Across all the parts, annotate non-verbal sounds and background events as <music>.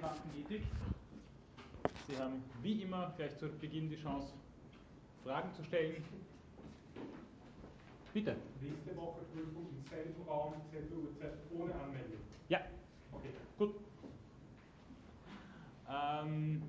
Datenethik. Sie haben wie immer gleich zu Beginn die Chance, Fragen zu stellen. Bitte. Nächste Woche Prüfung im selben Raum, selbe Uhrzeit, ohne Anmeldung. Ja. Okay. Gut. Ähm,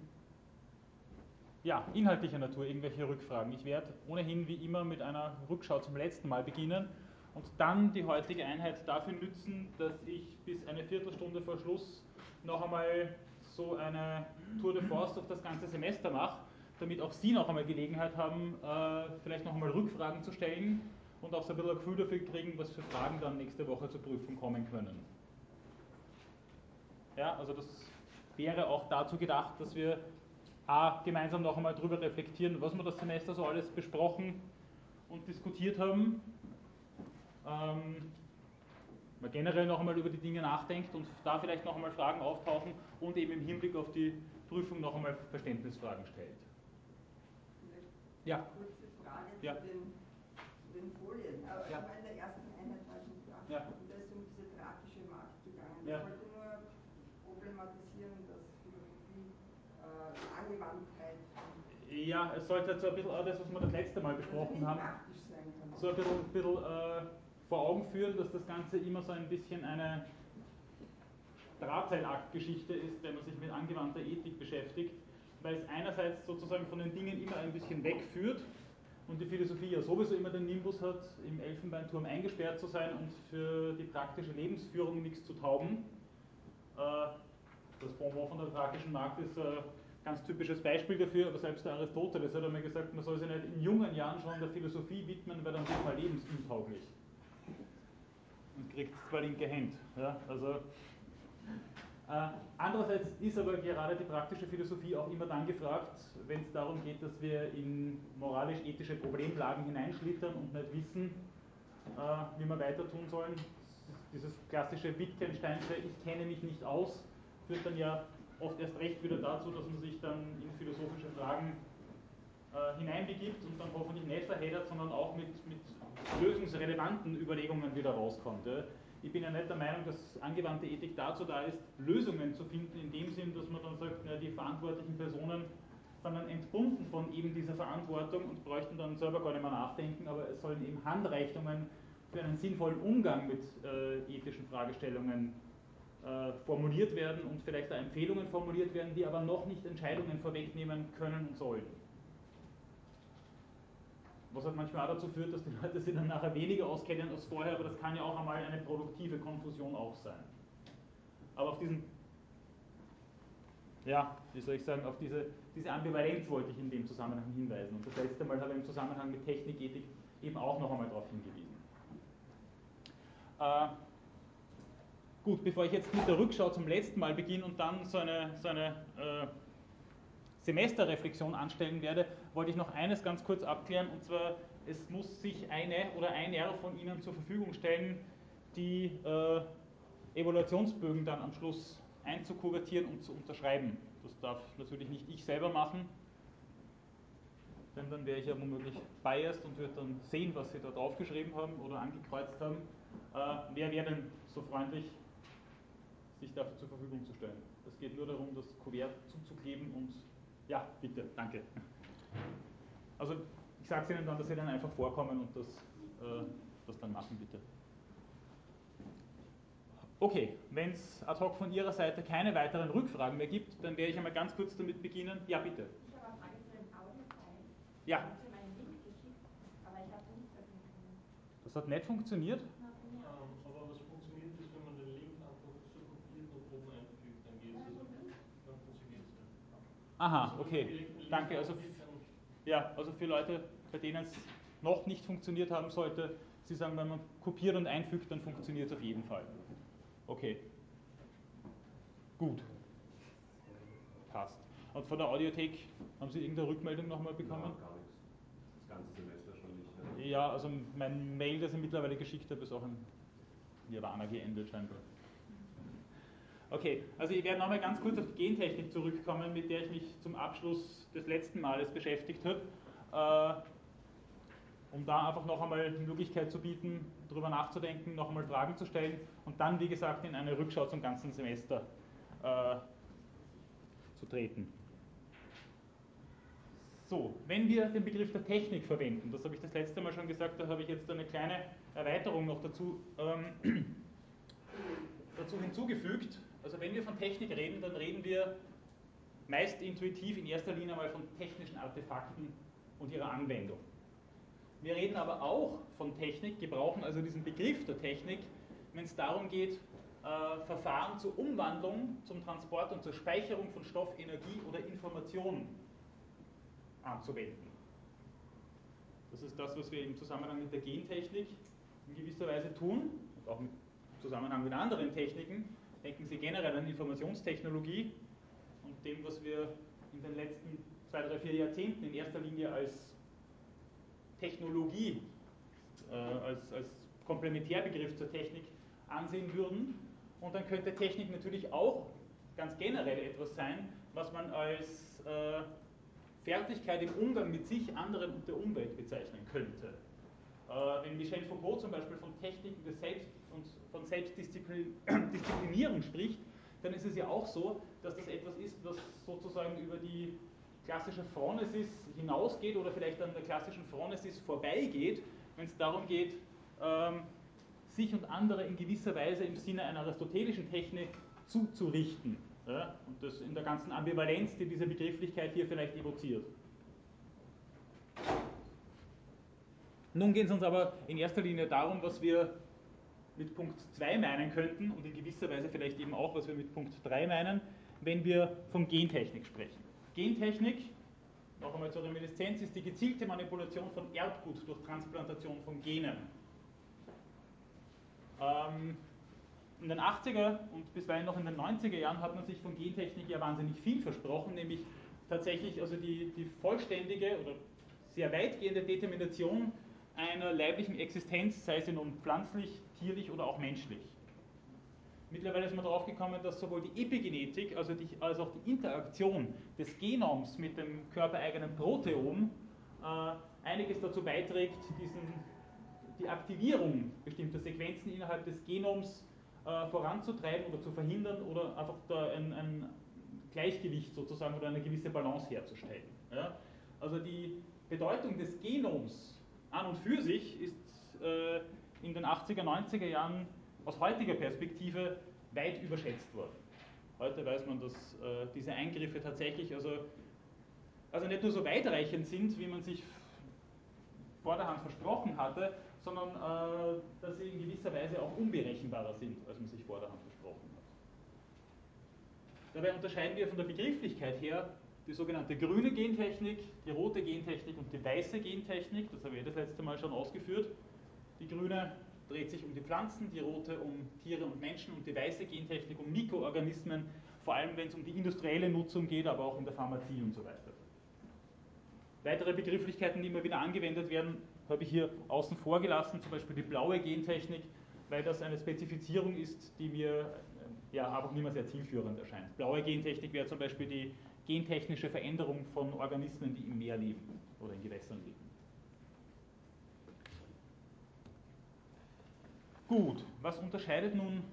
ja, inhaltlicher Natur, irgendwelche Rückfragen. Ich werde ohnehin wie immer mit einer Rückschau zum letzten Mal beginnen und dann die heutige Einheit dafür nützen, dass ich bis eine Viertelstunde vor Schluss noch einmal so eine Tour de Force durch das ganze Semester mache, damit auch Sie noch einmal Gelegenheit haben, äh, vielleicht noch einmal Rückfragen zu stellen und auch so ein bisschen ein Gefühl dafür kriegen, was für Fragen dann nächste Woche zur Prüfung kommen können. Ja, also das wäre auch dazu gedacht, dass wir A, gemeinsam noch einmal darüber reflektieren, was wir das Semester so alles besprochen und diskutiert haben. Ähm, man generell noch einmal über die Dinge nachdenkt und da vielleicht noch einmal Fragen auftauchen und eben im Hinblick auf die Prüfung noch einmal Verständnisfragen stellt. Ja. Kurze Frage ja. zu, den, zu den Folien. Aber ja. in der ersten Einheit war ich nicht da. Ja. Und da ist um diese drastische Markt gegangen. Ja. Ich wollte nur problematisieren, dass Philosophie äh, Angewandtheit ja, es sollte so ein bisschen auch das, was wir das letzte Mal besprochen haben, so ein bisschen, ein bisschen äh, vor Augen führen, dass das Ganze immer so ein bisschen eine Drahtseilakt-Geschichte ist, wenn man sich mit angewandter Ethik beschäftigt, weil es einerseits sozusagen von den Dingen immer ein bisschen wegführt und die Philosophie ja sowieso immer den Nimbus hat, im Elfenbeinturm eingesperrt zu sein und für die praktische Lebensführung nichts zu taugen. Äh, das Bonbon von der thrakischen Markt ist ein ganz typisches Beispiel dafür, aber selbst der Aristoteles hat einmal gesagt, man soll sich nicht in jungen Jahren schon der Philosophie widmen, weil dann wird man lebensuntauglich und kriegt zwei linke Hände. Ja, also, äh, andererseits ist aber gerade die praktische Philosophie auch immer dann gefragt, wenn es darum geht, dass wir in moralisch-ethische Problemlagen hineinschlittern und nicht wissen, äh, wie wir weiter tun sollen. Dieses klassische Wittgensteinsche, ich kenne mich nicht aus, führt dann ja oft erst recht wieder dazu, dass man sich dann in philosophische Fragen äh, hineinbegibt und dann hoffentlich nicht verheddert, sondern auch mit, mit lösungsrelevanten Überlegungen wieder rauskommt. Ich bin ja nicht der Meinung, dass angewandte Ethik dazu da ist, Lösungen zu finden, in dem Sinn, dass man dann sagt, die verantwortlichen Personen sind dann entbunden von eben dieser Verantwortung und bräuchten dann selber gar nicht mehr nachdenken, aber es sollen eben Handreichungen für einen sinnvollen Umgang mit äh, ethischen Fragestellungen äh, formuliert werden und vielleicht auch Empfehlungen formuliert werden, die aber noch nicht Entscheidungen vorwegnehmen können und sollen. Was halt manchmal auch dazu führt, dass die Leute sich dann nachher weniger auskennen als vorher, aber das kann ja auch einmal eine produktive Konfusion auch sein. Aber auf diesen, ja, wie soll ich sagen, auf diese, diese Ambivalenz wollte ich in dem Zusammenhang hinweisen. Und das letzte Mal habe ich im Zusammenhang mit Technikethik eben auch noch einmal darauf hingewiesen. Äh, gut, bevor ich jetzt mit der Rückschau zum letzten Mal beginne und dann so eine, so eine äh, Semesterreflexion anstellen werde, wollte ich noch eines ganz kurz abklären, und zwar, es muss sich eine oder einer von Ihnen zur Verfügung stellen, die äh, Evaluationsbögen dann am Schluss einzukuvertieren und zu unterschreiben. Das darf natürlich nicht ich selber machen, denn dann wäre ich ja womöglich biased und würde dann sehen, was Sie da draufgeschrieben haben oder angekreuzt haben. Äh, wer wäre denn so freundlich, sich dafür zur Verfügung zu stellen? Es geht nur darum, das Kuvert zuzukleben und ja, bitte, danke. Also ich sage es Ihnen dann, dass Sie dann einfach vorkommen und das, äh, das dann machen, bitte. Okay, wenn es ad hoc von Ihrer Seite keine weiteren Rückfragen mehr gibt, dann werde ich einmal ganz kurz damit beginnen. Ja, bitte. Ich habe eine Frage zu dem Audio-File. Ja. Ich habe meinen Link geschickt, aber ich habe nicht öffnen können. Das hat nicht funktioniert? Na, bei mir auch. Ähm, aber was funktioniert ist, wenn man den Link einfach so kopiert und oben einfügt, dann geht es. Also, dann funktioniert es. Aha, okay. Danke. Also, ja, also für Leute, bei denen es noch nicht funktioniert haben sollte, Sie sagen, wenn man kopiert und einfügt, dann funktioniert es auf jeden Fall. Okay. Gut. Passt. Und von der Audiothek haben Sie irgendeine Rückmeldung nochmal bekommen? Ja, gar nichts. Das ganze Semester schon nicht. Ja, also mein Mail, das ich mittlerweile geschickt habe, ist auch in Nirvana geendet scheinbar. Okay, also ich werde nochmal ganz kurz auf die Gentechnik zurückkommen, mit der ich mich zum Abschluss des letzten Males beschäftigt habe, äh, um da einfach noch einmal die Möglichkeit zu bieten, darüber nachzudenken, noch einmal Fragen zu stellen und dann, wie gesagt, in eine Rückschau zum ganzen Semester äh, zu treten. So, wenn wir den Begriff der Technik verwenden, das habe ich das letzte Mal schon gesagt, da habe ich jetzt eine kleine Erweiterung noch dazu, ähm, <clears throat> dazu hinzugefügt. Also wenn wir von Technik reden, dann reden wir meist intuitiv in erster Linie mal von technischen Artefakten und ihrer Anwendung. Wir reden aber auch von Technik, gebrauchen also diesen Begriff der Technik, wenn es darum geht, äh, Verfahren zur Umwandlung, zum Transport und zur Speicherung von Stoff, Energie oder Informationen anzuwenden. Das ist das, was wir im Zusammenhang mit der Gentechnik in gewisser Weise tun und auch im Zusammenhang mit anderen Techniken. Denken Sie generell an Informationstechnologie und dem, was wir in den letzten zwei, drei, vier Jahrzehnten in erster Linie als Technologie, äh, als, als Komplementärbegriff zur Technik ansehen würden. Und dann könnte Technik natürlich auch ganz generell etwas sein, was man als äh, Fertigkeit im Umgang mit sich, anderen und der Umwelt bezeichnen könnte. Äh, wenn Michel Foucault zum Beispiel von Techniken des Selbst und von Selbstdisziplinierung <clears throat> spricht, dann ist es ja auch so, dass das etwas ist, was sozusagen über die klassische Phronesis hinausgeht oder vielleicht an der klassischen Phronesis vorbeigeht, wenn es darum geht, ähm, sich und andere in gewisser Weise im Sinne einer aristotelischen Technik zuzurichten. Ja? Und das in der ganzen Ambivalenz, die diese Begrifflichkeit hier vielleicht evoziert. Nun geht es uns aber in erster Linie darum, was wir mit Punkt 2 meinen könnten und in gewisser Weise vielleicht eben auch, was wir mit Punkt 3 meinen, wenn wir von Gentechnik sprechen. Gentechnik, noch einmal zur Reminiszenz, ist die gezielte Manipulation von Erbgut durch Transplantation von Genen. Ähm, in den 80er und bisweilen noch in den 90er Jahren hat man sich von Gentechnik ja wahnsinnig viel versprochen, nämlich tatsächlich also die, die vollständige oder sehr weitgehende Determination einer leiblichen Existenz, sei sie nun pflanzlich, tierlich oder auch menschlich. Mittlerweile ist man darauf gekommen, dass sowohl die Epigenetik also die, als auch die Interaktion des Genoms mit dem körpereigenen Proteom äh, einiges dazu beiträgt, diesen, die Aktivierung bestimmter Sequenzen innerhalb des Genoms äh, voranzutreiben oder zu verhindern oder einfach ein, ein, Gleichgewicht sozusagen oder eine gewisse Balance herzustellen. Ja? Also die Bedeutung des Genoms an und für sich ist äh, in den 80er, 90er Jahren aus heutiger Perspektive weit überschätzt worden. Heute weiß man, dass äh, diese Eingriffe tatsächlich also, also nicht nur so weitreichend sind, wie man sich vorderhand versprochen hatte, sondern äh, dass sie in gewisser Weise auch unberechenbarer sind, als man sich vorderhand versprochen hat. Dabei unterscheiden wir von der Begrifflichkeit her die sogenannte grüne Gentechnik, die rote Gentechnik und die weiße Gentechnik. Das habe ich das letzte Mal schon ausgeführt. Die grüne dreht sich um die Pflanzen, die rote um Tiere und Menschen und die weiße Gentechnik um Mikroorganismen, vor allem wenn es um die industrielle Nutzung geht, aber auch in der Pharmazie und so weiter. Weitere Begrifflichkeiten, die immer wieder angewendet werden, habe ich hier außen vor gelassen, zum Beispiel die blaue Gentechnik, weil das eine Spezifizierung ist, die mir äh, ja, einfach nicht mehr sehr zielführend erscheint. Blaue Gentechnik wäre zum Beispiel die gentechnische Veränderung von Organismen, die im Meer leben oder in Gewässern leben. Gut, was unterscheidet nun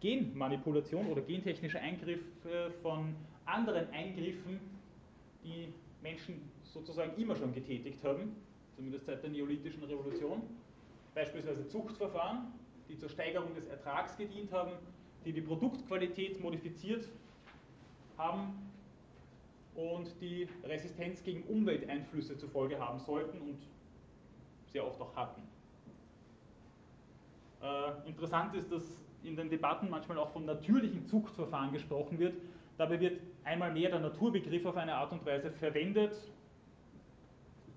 Genmanipulation oder gentechnische Eingriffe von anderen Eingriffen, die Menschen sozusagen immer schon getätigt haben, zumindest seit der neolithischen Revolution? Beispielsweise Zuchtverfahren, die zur Steigerung des Ertrags gedient haben, die die Produktqualität modifiziert haben und die Resistenz gegen Umwelteinflüsse zur Folge haben sollten und sehr oft auch hatten. Äh, interessant ist, dass in den Debatten manchmal auch von natürlichen Zuchtverfahren gesprochen wird. Dabei wird einmal mehr der Naturbegriff auf eine Art und Weise verwendet,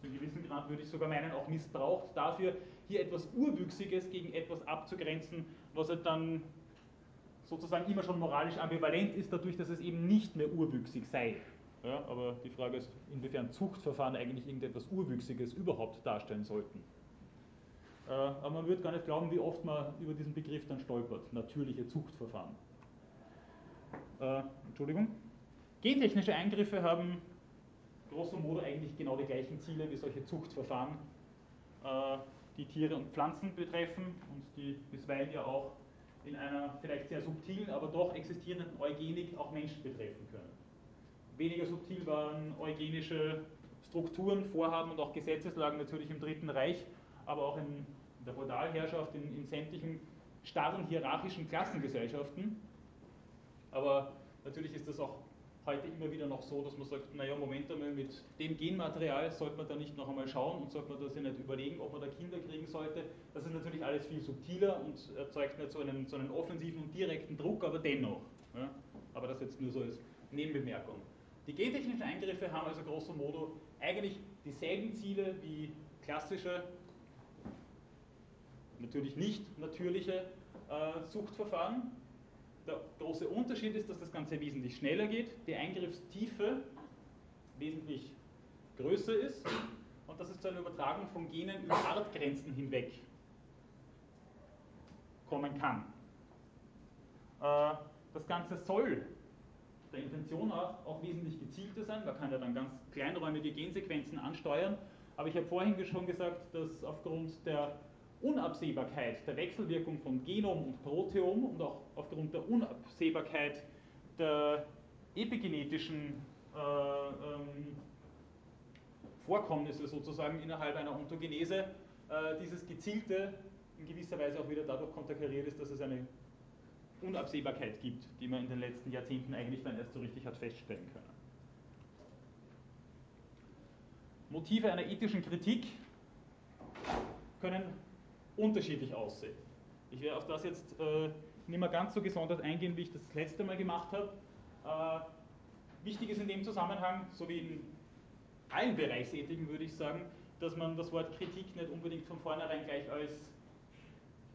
zu gewissen Grad würde ich sogar meinen, auch missbraucht, dafür hier etwas Urwüchsiges gegen etwas abzugrenzen, was halt dann sozusagen immer schon moralisch ambivalent ist, dadurch, dass es eben nicht mehr urwüchsig sei. Ja, aber die Frage ist, inwiefern Zuchtverfahren eigentlich irgendetwas Urwüchsiges überhaupt darstellen sollten. Äh, aber man wird gar nicht glauben, wie oft man über diesen Begriff dann stolpert. Natürliche Zuchtverfahren. Äh, Entschuldigung. Gentechnische Eingriffe haben grosso modo eigentlich genau die gleichen Ziele wie solche Zuchtverfahren, äh, die Tiere und Pflanzen betreffen und die bisweilen ja auch in einer vielleicht sehr subtilen, aber doch existierenden Eugenik auch Menschen betreffen können. Weniger subtil waren eugenische Strukturen, Vorhaben und auch Gesetzeslagen natürlich im Dritten Reich, aber auch in der Feudalherrschaft, in, in sämtlichen starren hierarchischen Klassengesellschaften. Aber natürlich ist das auch heute immer wieder noch so, dass man sagt, naja, Moment einmal, mit dem Genmaterial sollte man da nicht noch einmal schauen und sollte man da sich nicht überlegen, ob man da Kinder kriegen sollte. Das ist natürlich alles viel subtiler und erzeugt nicht so einen, so einen offensiven und direkten Druck, aber dennoch. Ja? Aber das jetzt nur so als Nebenbemerkung. Die gentechnischen Eingriffe haben also grosso modo eigentlich dieselben Ziele wie klassische, natürlich nicht natürliche äh, Suchtverfahren. Der große Unterschied ist, dass das Ganze wesentlich schneller geht, die Eingriffstiefe wesentlich größer ist und dass es zu einer Übertragung von Genen über Artgrenzen hinweg kommen kann. Äh, das Ganze soll der Intention auch, auch wesentlich gezielter sein. Man kann ja dann ganz kleinräumige Gensequenzen ansteuern. Aber ich habe vorhin schon gesagt, dass aufgrund der Unabsehbarkeit der Wechselwirkung von Genom und Proteom und auch aufgrund der Unabsehbarkeit der epigenetischen äh, ähm, Vorkommnisse sozusagen innerhalb einer Ontogenese, äh, dieses gezielte in gewisser Weise auch wieder dadurch konterkariert ist, dass es eine Unabsehbarkeit gibt, die man in den letzten Jahrzehnten eigentlich dann erst so richtig hat feststellen können. Motive einer ethischen Kritik können unterschiedlich aussehen. Ich werde auf das jetzt äh, nicht mehr ganz so gesondert eingehen, wie ich das, das letzte Mal gemacht habe. Äh, wichtig ist in dem Zusammenhang, so wie in allen Bereichsethiken würde ich sagen, dass man das Wort Kritik nicht unbedingt von vornherein gleich als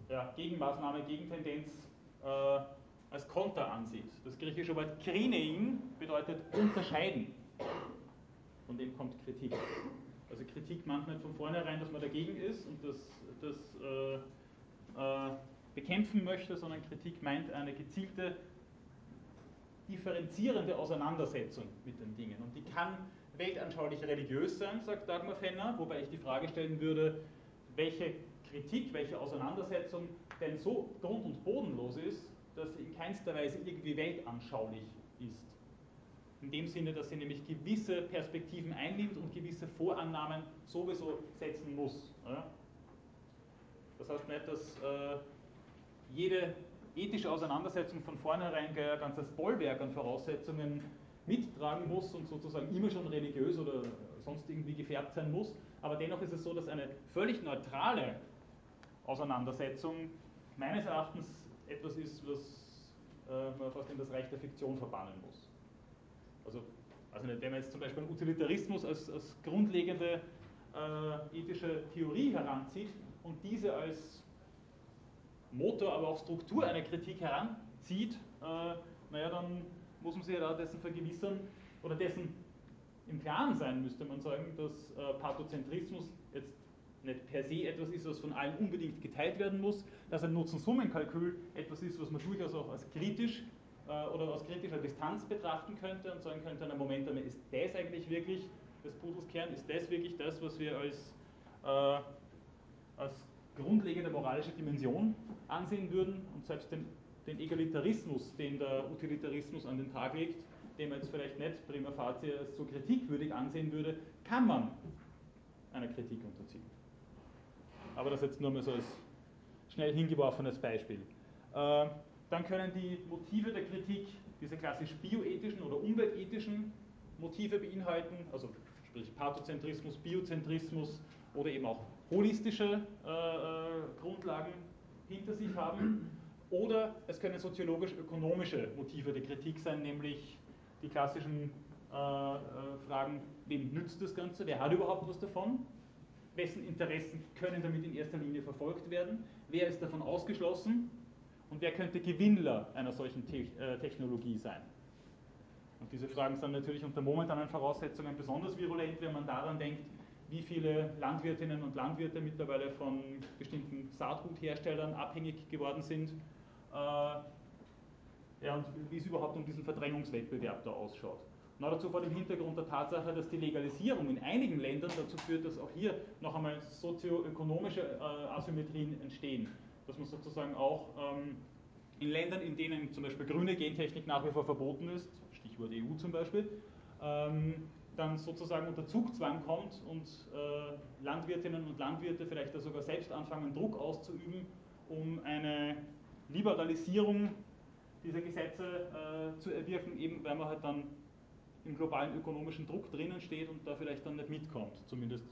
ja, Gegenmaßnahme, Gegentendenz als Konter ansieht. Das griechische Wort krinein bedeutet unterscheiden. Von dem kommt Kritik. Also Kritik meint nicht von vornherein, dass man dagegen ist und das, das äh, äh, bekämpfen möchte, sondern Kritik meint eine gezielte, differenzierende Auseinandersetzung mit den Dingen. Und die kann weltanschaulich religiös sein, sagt Dagmar Fenner, wobei ich die Frage stellen würde, welche Kritik, welche Auseinandersetzung denn so grund- und bodenlos ist, dass sie in keinster Weise irgendwie weltanschaulich ist. In dem Sinne, dass sie nämlich gewisse Perspektiven einnimmt und gewisse Vorannahmen sowieso setzen muss. Das heißt nicht, dass äh, jede ethische Auseinandersetzung von vornherein ein ganzes Bollwerk an Voraussetzungen mittragen muss und sozusagen immer schon religiös oder sonst irgendwie gefärbt sein muss. Aber dennoch ist es so, dass eine völlig neutrale Auseinandersetzung meines Erachtens etwas ist, was äh, man fast in das Reich der Fiktion verbannen muss. Also, also wenn man jetzt zum Beispiel einen Utilitarismus als, als grundlegende äh, ethische Theorie heranzieht und diese als Motor, aber auch Struktur einer Kritik heranzieht, äh, naja, dann muss man sich ja dessen vergewissern oder dessen im Klaren sein, müsste man sagen, dass äh, Pathozentrismus jetzt nicht per se etwas ist, was von allen unbedingt geteilt werden muss, dass ein Nutzen-Summen-Kalkül etwas ist, was man durchaus auch als kritisch äh, oder aus kritischer Distanz betrachten könnte und sagen könnte, na Moment ist das eigentlich wirklich des Pudels Kern, ist das wirklich das, was wir als, äh, als grundlegende moralische Dimension ansehen würden und selbst den, den Egalitarismus, den der Utilitarismus an den Tag legt, den man jetzt vielleicht nicht prima facie als so kritikwürdig ansehen würde, kann man einer Kritik unterziehen. Aber das jetzt nur mal so als schnell hingeworfenes Beispiel. Äh, dann können die Motive der Kritik diese klassisch bioethischen oder umweltethischen Motive beinhalten, also sprich Pathozentrismus, Biozentrismus oder eben auch holistische äh, äh, Grundlagen hinter sich haben. Oder es können soziologisch-ökonomische Motive der Kritik sein, nämlich die klassischen äh, Fragen, wem nützt das Ganze, wer hat überhaupt was davon, wessen Interessen können damit in erster Linie verfolgt werden, wer ist davon ausgeschlossen und wer könnte Gewinnler einer solchen äh, Technologie sein. Und diese Fragen sind natürlich unter momentanen Voraussetzungen besonders virulent, wenn man daran denkt, wie viele Landwirtinnen und Landwirte mittlerweile von bestimmten Saatgutherstellern abhängig geworden sind. Äh, ja, und wie es überhaupt um diesen Verdrängungswettbewerb da ausschaut. Na, dazu vor dem Hintergrund der Tatsache, dass die Legalisierung in einigen Ländern dazu führt, dass auch hier noch einmal sozioökonomische äh, Asymmetrien entstehen. Dass man sozusagen auch ähm, in Ländern, in denen zum Beispiel grüne Gentechnik nach wie vor verboten ist, Stichwort EU zum Beispiel, ähm, dann sozusagen unter Zugzwang kommt und äh, Landwirtinnen und Landwirte vielleicht sogar selbst anfangen, Druck auszuüben, um eine Liberalisierung dieser Gesetze äh, zu erwirken, eben weil man halt dann im globalen ökonomischen Druck drinnen steht und da vielleicht dann nicht mitkommt, zumindest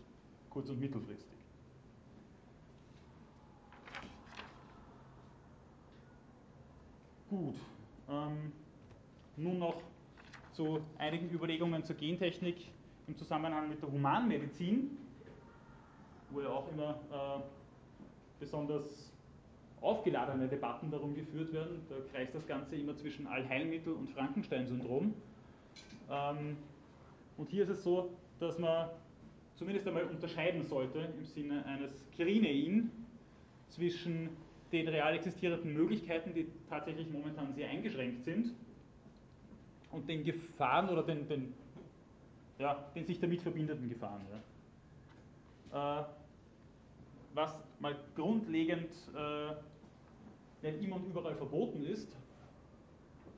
kurz- und mittelfristig. Gut, ähm, nun noch zu einigen Überlegungen zur Gentechnik im Zusammenhang mit der Humanmedizin, wo ja auch immer äh, besonders aufgeladene Debatten darum geführt werden. Da kreist das Ganze immer zwischen Allheilmittel und Frankenstein-Syndrom. Ähm, und hier ist es so, dass man zumindest einmal unterscheiden sollte im Sinne eines Krinein zwischen den real existierenden Möglichkeiten, die tatsächlich momentan sehr eingeschränkt sind, und den Gefahren oder den, den, ja, den sich damit verbindenden Gefahren. Ja. Äh, was mal grundlegend äh, nicht immer und überall verboten ist,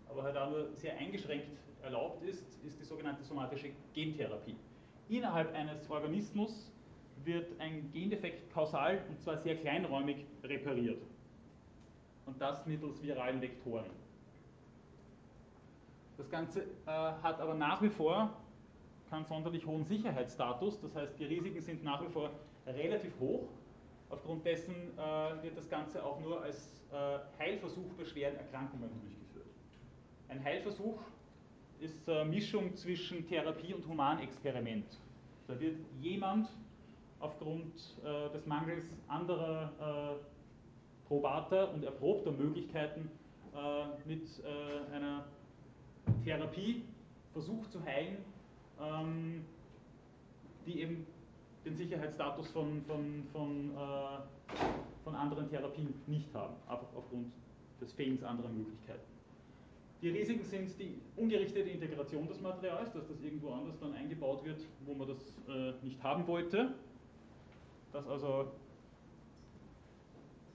aber halt auch nur sehr eingeschränkt erlaubt ist, ist die sogenannte somatische Gentherapie. Innerhalb eines Organismus wird ein Gendefekt kausal und zwar sehr kleinräumig repariert. Und das mittels viralen Vektoren. Das Ganze äh, hat aber nach wie vor keinen sonderlich hohen Sicherheitsstatus, das heißt die Risiken sind nach wie vor relativ hoch. Aufgrund dessen äh, wird das Ganze auch nur als äh, Heilversuch bei schweren Erkrankungen durchgeführt. Ein Heilversuch ist eine Mischung zwischen Therapie und Humanexperiment. Da wird jemand aufgrund äh, des Mangels anderer äh, probater und erprobter Möglichkeiten äh, mit äh, einer Therapie versucht zu heilen, ähm, die eben den Sicherheitsstatus von, von, von, äh, von anderen Therapien nicht haben, einfach aufgrund des Fehlens anderer Möglichkeiten. Die Risiken sind die ungerichtete Integration des Materials, dass das irgendwo anders dann eingebaut wird, wo man das äh, nicht haben wollte. Dass also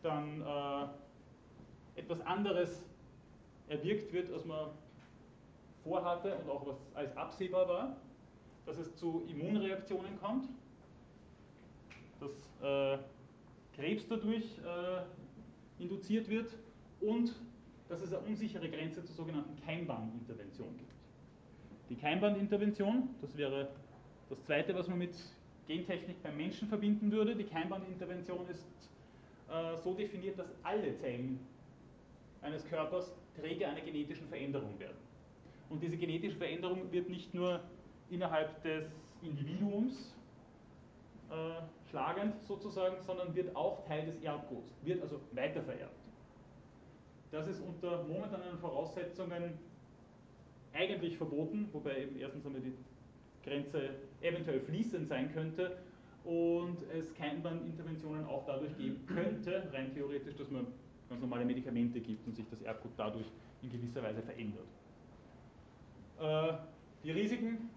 dann äh, etwas anderes erwirkt wird, als man vorhatte und auch was als absehbar war, dass es zu Immunreaktionen kommt, dass äh, Krebs dadurch äh, induziert wird. Und dass es eine unsichere Grenze zur sogenannten Keimbahnintervention gibt. Die Keimbahnintervention, das wäre das zweite, was man mit Gentechnik beim Menschen verbinden würde. Die Keimbahnintervention ist äh, so definiert, dass alle Zellen eines Körpers Träger einer genetischen Veränderung werden. Und diese genetische Veränderung wird nicht nur innerhalb des Individuums äh, schlagend sozusagen, sondern wird auch Teil des Erbguts, wird also weitervererbt. Das ist unter momentanen Voraussetzungen eigentlich verboten, wobei eben erstens einmal die Grenze eventuell fließend sein könnte und es Keimbahninterventionen auch dadurch geben könnte, rein theoretisch, dass man ganz normale Medikamente gibt und sich das Erbgut dadurch in gewisser Weise verändert. Äh, die Risiken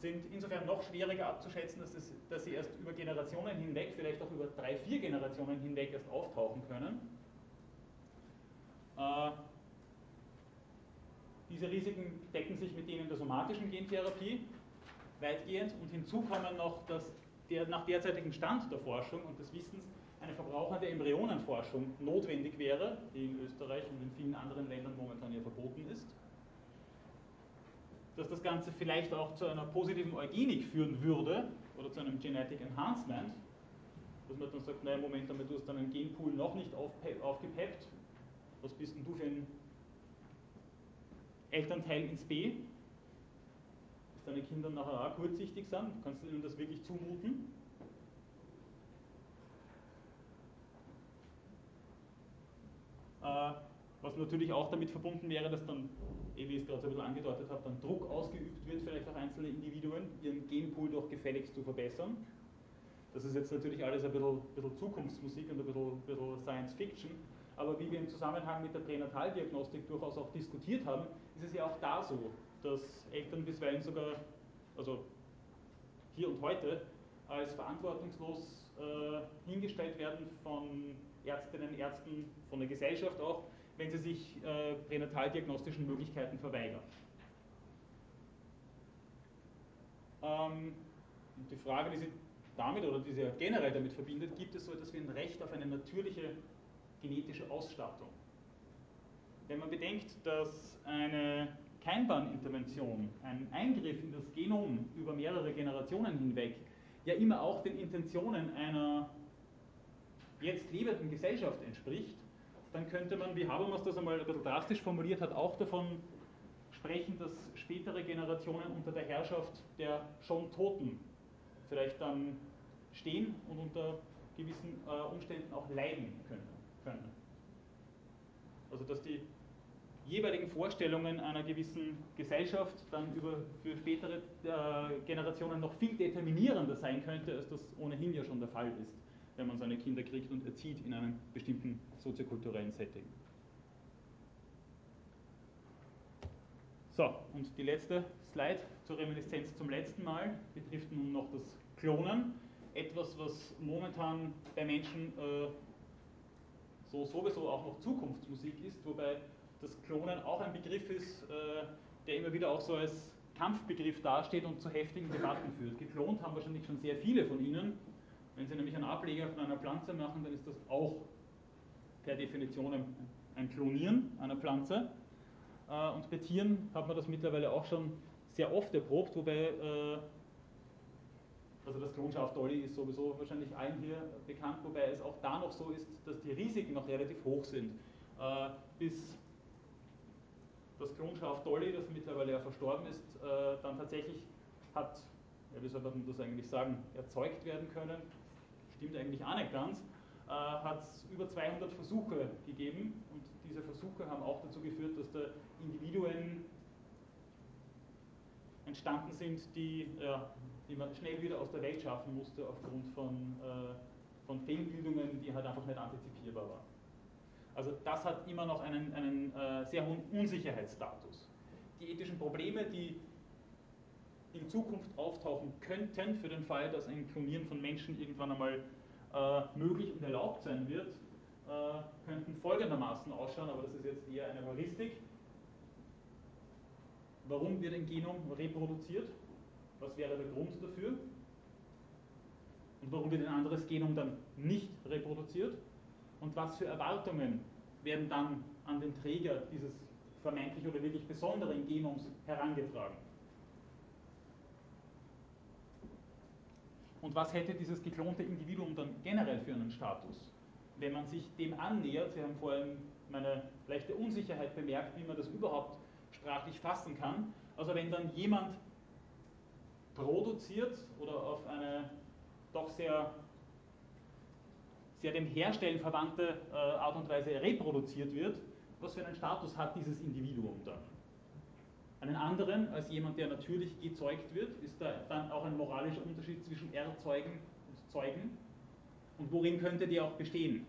sind insofern noch schwieriger abzuschätzen, dass, es, dass sie erst über Generationen hinweg, vielleicht auch über drei, vier Generationen hinweg erst auftauchen können. Äh, diese Risiken decken sich mit denen der somatischen Gentherapie weitgehend und hinzu kommen noch, dass der, nach derzeitigem Stand der Forschung und des Wissens eine verbrauchende Embryonenforschung notwendig wäre, die in Österreich und in vielen anderen Ländern momentan ja verboten ist. Dass das Ganze vielleicht auch zu einer positiven Eugenik führen würde oder zu einem Genetic Enhancement, dass man dann sagt, naja, Moment einmal, du hast deinen Genpool noch nicht aufgepeppt, was bist denn du für ein Elternteil ins B? Dass deine Kinder nachher auch kurzsichtig sind, kannst du ihnen das wirklich zumuten? Äh, was natürlich auch damit verbunden wäre, dass dann, eh wie ich es gerade so ein bisschen angedeutet habe, dann Druck ausgeübt wird, vielleicht auf einzelne Individuen, ihren Genpool doch gefälligst zu verbessern. Das ist jetzt natürlich alles ein bisschen, bisschen Zukunftsmusik und ein bisschen, bisschen Science Fiction, aber wie wir im Zusammenhang mit der Pränataldiagnostik durchaus auch diskutiert haben, ist es ja auch da so, dass Eltern bisweilen sogar, also hier und heute, als verantwortungslos äh, hingestellt werden von Ärztinnen, Ärzten, von der Gesellschaft auch, wenn sie sich äh, pränataldiagnostischen Möglichkeiten verweigern. Ähm, die Frage, die sie damit oder die sie generell damit verbindet, gibt es so etwas wie ein Recht auf eine natürliche genetische Ausstattung. Wenn man bedenkt, dass eine Keimbahnintervention, ein Eingriff in das Genom über mehrere Generationen hinweg, ja immer auch den Intentionen einer jetzt lebenden Gesellschaft entspricht, dann könnte man, wie Habermas das einmal ein bisschen drastisch formuliert hat, auch davon sprechen, dass spätere Generationen unter der Herrschaft der schon Toten vielleicht dann stehen und unter gewissen äh, Umständen auch leiden können, können. Also dass die jeweiligen Vorstellungen einer gewissen Gesellschaft dann über, für spätere äh, Generationen noch viel determinierender sein könnte, als das ohnehin ja schon der Fall ist, wenn man seine Kinder kriegt und erzieht in einem bestimmten soziokulturellen Setting. So, und die letzte Slide zur Reminiszenz zum letzten Mal betrifft nun noch das Klonen. Etwas, was momentan bei Menschen äh, so sowieso auch noch Zukunftsmusik ist, wobei das Klonen auch ein Begriff ist, äh, der immer wieder auch so als Kampfbegriff dasteht und zu heftigen Debatten führt. Geklont haben wahrscheinlich schon sehr viele von Ihnen. Wenn Sie nämlich einen Ableger von einer Pflanze machen, dann ist das auch per Definition ein, Klonieren einer Pflanze. Äh, und bei Tieren hat man das mittlerweile auch schon sehr oft erprobt, wobei, äh, also das Klonschaf Dolly ist sowieso wahrscheinlich allen hier bekannt, wobei es auch da noch so ist, dass die Risiken noch relativ hoch sind. Äh, bis das Klonschaf Dolly, das mittlerweile ja verstorben ist, äh, dann tatsächlich hat, ja, wie soll man das eigentlich sagen, erzeugt werden können, stimmt eigentlich auch nicht ganz, äh, hat es über 200 Versuche gegeben und diese Versuche haben auch dazu geführt, dass da Individuen entstanden sind, die, ja, die man schnell wieder aus der Welt schaffen musste aufgrund von, äh, von Fehlbildungen, die halt einfach nicht antizipierbar waren. Also das hat immer noch einen, einen äh, sehr hohen Unsicherheitsstatus. Die ethischen Probleme, die in Zukunft auftauchen könnten, für den Fall, dass ein Klonieren von Menschen irgendwann einmal äh, möglich und erlaubt sein wird, äh, könnten folgendermaßen ausschauen, aber das ist jetzt eher eine Heuristik. Warum wird ein Genom reproduziert? Was wäre der Grund dafür? Und warum wird ein anderes Genom dann nicht reproduziert? Und was für Erwartungen werden dann an den Träger dieses vermeintlich oder wirklich besonderen Genoms herangetragen. Und was hätte dieses geklonte Individuum dann generell für einen Status? Wenn man sich dem annähert, Sie haben vorhin meine leichte Unsicherheit bemerkt, wie man das überhaupt sprachlich fassen kann. Also wenn dann jemand produziert oder auf eine doch sehr sehr dem Herstellen verwandte äh, Art und Weise reproduziert wird, was für einen Status hat dieses Individuum dann? Einen anderen als jemand, der natürlich gezeugt wird, ist da dann auch ein moralischer Unterschied zwischen Erzeugen und Zeugen? Und worin könnte der auch bestehen?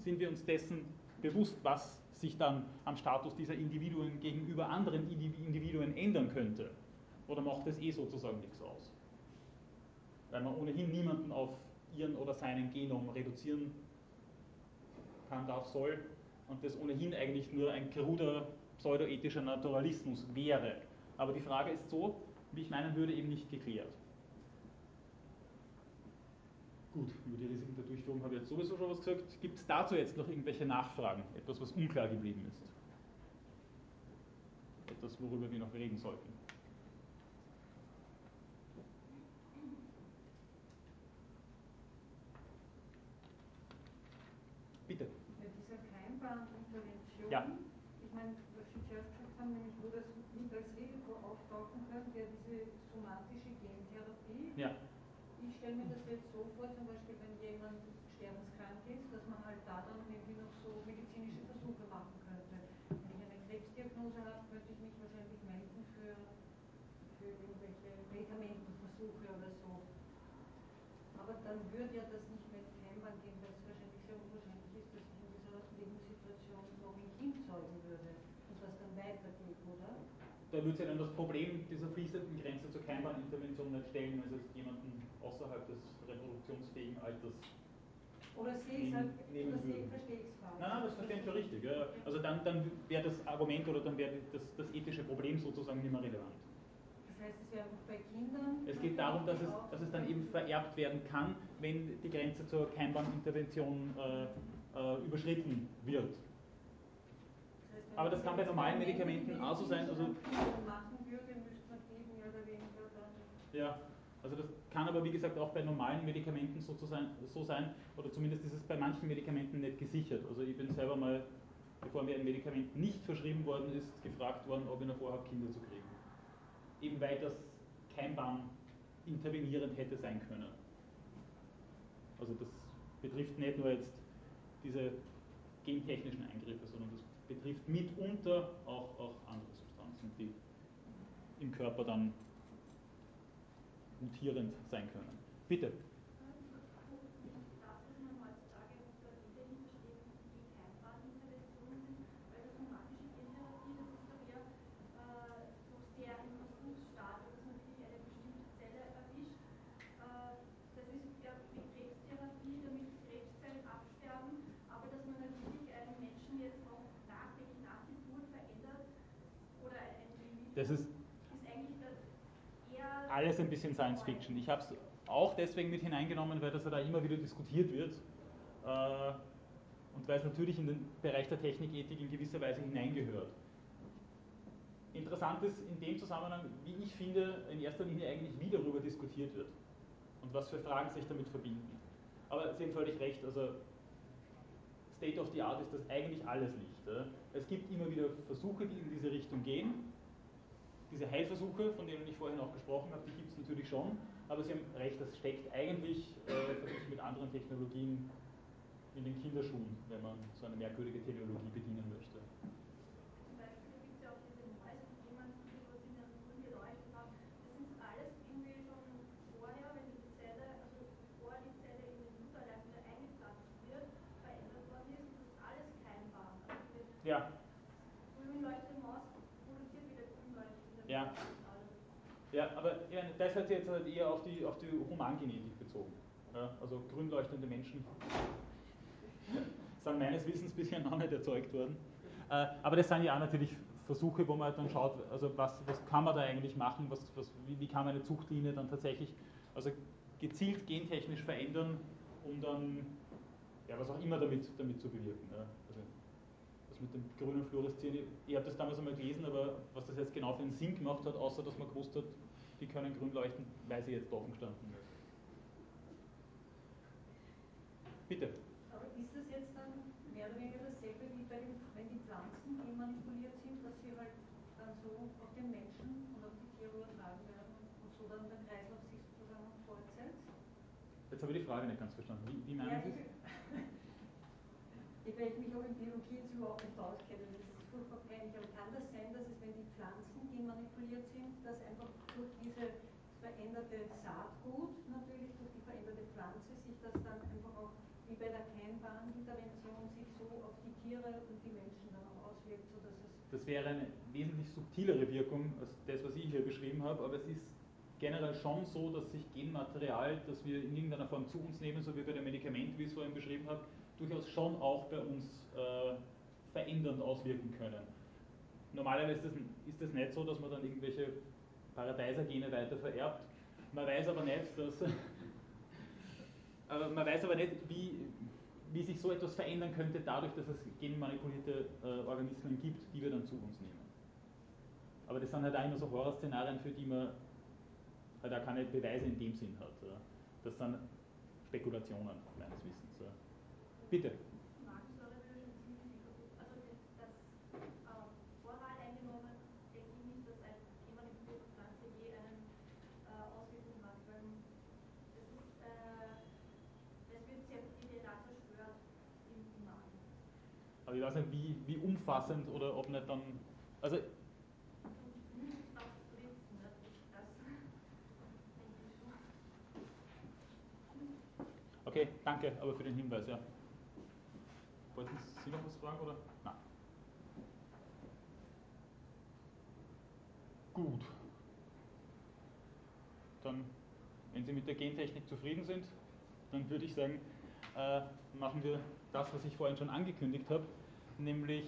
Sind wir uns dessen bewusst, was sich dann am Status dieser Individuen gegenüber anderen Individuen ändern könnte? Oder macht das eh sozusagen nichts aus? Weil man ohnehin niemanden auf ihren oder seinen Genom reduzieren kann, darf, soll und das ohnehin eigentlich nur ein kruder pseudoethischer Naturalismus wäre. Aber die Frage ist so, wie ich meinen würde, eben nicht geklärt. Gut, über die Risiken der Durchführung habe ich jetzt sowieso schon was gesagt. Gibt es dazu jetzt noch irgendwelche Nachfragen? Etwas, was unklar geblieben ist? Etwas, worüber wir noch reden sollten? Bitte. Ja, dieser Keimbahnintervention, ja. ich meine, was Sie zuerst gesagt haben, nämlich wo das mit als Risiko auftauchen könnte, ja diese somatische Gentherapie. Ja. Ich stelle mir das jetzt so vor, zum Beispiel, wenn jemand sterbenskrank ist, dass man halt da dann irgendwie noch so medizinische Versuche machen könnte. Wenn ich eine Krebsdiagnose habe, könnte ich mich wahrscheinlich melden für, für irgendwelche Medikamentenversuche oder so. Aber dann würde ja das nicht mehr in Keimbahn gehen, weil es wahrscheinlich sehr unwahrscheinlich ist, dass ich in dieser Lebenssituation noch ein Kind zeugen würde und das dann weitergeht, oder? Da würde sich dann das Problem dieser fließenden Grenze zur Keimbahnintervention nicht stellen, wenn es jemanden außerhalb des reproduktionsfähigen Alters oder sehe ich halt, oder sehe, verstehe ich es falsch? Nein, nein, das verstehen Sie schon richtig. Ja. Also dann, dann wäre das Argument oder dann wäre das, das ethische Problem sozusagen nicht mehr relevant. Das Das heißt, es wäre einfach bei Kindern. Es geht darum, dass es, dass es dann eben vererbt werden kann, wenn die Grenze zur Keimbahnintervention äh, äh, überschritten wird. Aber das kann bei normalen Medikamenten auch so sein, also-. Ja, also das kann aber wie gesagt auch bei normalen Medikamenten so, zu sein, so sein, oder zumindest ist es bei manchen Medikamenten nicht gesichert. Also ich bin selber mal, bevor mir ein Medikament nicht verschrieben worden ist, gefragt worden, ob ich noch vorhabe, Kinder zu kriegen. Eben weil das Keimbahn intervenierend hätte sein können. Also das betrifft nicht nur jetzt diese gentechnischen Eingriffe, sondern das betrifft mitunter auch, auch andere Substanzen, die im Körper dann mutierend sein können. Bitte. Das, was man heutzutage unter Gentechnik versteht, die Keimbahninterventionen sind, weil das humanische Gentherapie, das ist doch eher äh, noch sehr im Versuchsstadium, dass man wirklich eine bestimmte Zelle erwischt. Äh, das ist ja wie Krebstherapie, damit Krebszellen absterben, aber dass man halt wirklich einen Menschen jetzt noch nachträglich nach Geburt verändert oder ein, ein Das ist alles ein bisschen Science Fiction. Ich habe es auch deswegen mit hineingenommen, weil das ja da immer wieder diskutiert wird äh, und weil es natürlich in den Bereich der Technikethik in gewisser Weise hineingehört. Interessant ist in dem Zusammenhang, wie ich finde, in erster Linie eigentlich, wie darüber diskutiert wird und was für Fragen sich damit verbinden. Aber Sie haben völlig recht, also State of the Art ist das eigentlich alles nicht. Es gibt immer wieder Versuche, die in diese Richtung gehen. Diese Heilversuche, von denen ich vorhin auch gesprochen habe, die gibt es natürlich schon, aber Sie haben recht, das steckt eigentlich äh, mit anderen Technologien in den Kinderschuhen, wenn man so eine merkwürdige Teleologie bedienen möchte. Zum Beispiel gibt es ja auch diese Mäuse, die jemand, die was in einem grün geleuchtet haben. Das ist alles irgendwie schon vorher, wenn diese Zelle, also bevor die Zelle in den Mutterleib wieder eingepflanzt wird, verändert worden ist. Und das ist alles Keimbahn. Also diese Ja, grün leuchtende Maus produziert wieder grün leuchtende Ja. Mäuse und alles. Ja, aber das hat jetzt halt eher auf die, auf die Humangenetik bezogen. Ja, also grün leuchtende Menschen sind meines Wissens bisher noch nicht erzeugt worden. Äh, aber das sind ja auch natürlich Versuche, wo man halt dann schaut, also was, was kann man da eigentlich machen, was, was, wie, wie kann man eine Zuchtlinie dann tatsächlich also gezielt gentechnisch verändern, um dann ja, was auch immer damit, damit zu bewirken. Ja. Mit dem grünen Fluoreszieren, ich, habe das damals einmal gelesen, aber was das jetzt genau für einen Sinn gemacht hat, außer dass man gewusst hat, die können grün leuchten, weiß ich jetzt offen gestanden. Bitte. Aber ist das jetzt dann mehr oder weniger dasselbe wie bei den, wenn die Pflanzen genmanipuliert sind, dass sie halt dann so auf den Menschen und auf die Tiere übertragen werden und so dann der Kreislauf sich sozusagen fortsetzt? Jetzt habe ich die Frage nicht ganz verstanden. Wie, wie meinen Ja, Sie ich, es? Ich, weil ich mich auch in Biologie jetzt überhaupt nicht auskenne, das ist furchtbar peinlich, aber kann das sein, dass es, wenn die Pflanzen genmanipuliert sind, dass einfach durch diese veränderte Saatgut natürlich, durch die veränderte Pflanze, sich das dann einfach auch wie bei der Keimbahnintervention sich so auf die Tiere und die Menschen dann auch auswirkt, sodass es Das wäre eine wesentlich subtilere Wirkung als das, was ich hier beschrieben habe, aber es ist generell schon so, dass sich Genmaterial, das wir in irgendeiner Form zu uns nehmen, so wie bei dem Medikament, wie ich es vorhin beschrieben habe, durchaus schon auch bei uns äh, verändernd auswirken können. Normalerweise ist das, ist das nicht so, dass man dann irgendwelche Paradeiser-Gene weiter vererbt. Man weiß aber nicht, dass <laughs> aber man weiß aber nicht, wie, wie sich so etwas verändern könnte, dadurch, dass es genmanipulierte äh, Organismen gibt, die wir dann zu uns nehmen. Aber das sind halt auch immer so Horrorszenarien, für die man halt auch keine Beweise in dem Sinn hat. Das sind Spekulationen meines Wissens. Bitte. Aber ich weiß nicht, wie, wie umfassend oder ob nicht dann. Also. Okay, danke aber für den Hinweis, ja. Noch was fragen oder? Nein. Gut. Dann, wenn Sie mit der Gentechnik zufrieden sind, dann würde ich sagen, äh, machen wir das, was ich vorhin schon angekündigt habe, nämlich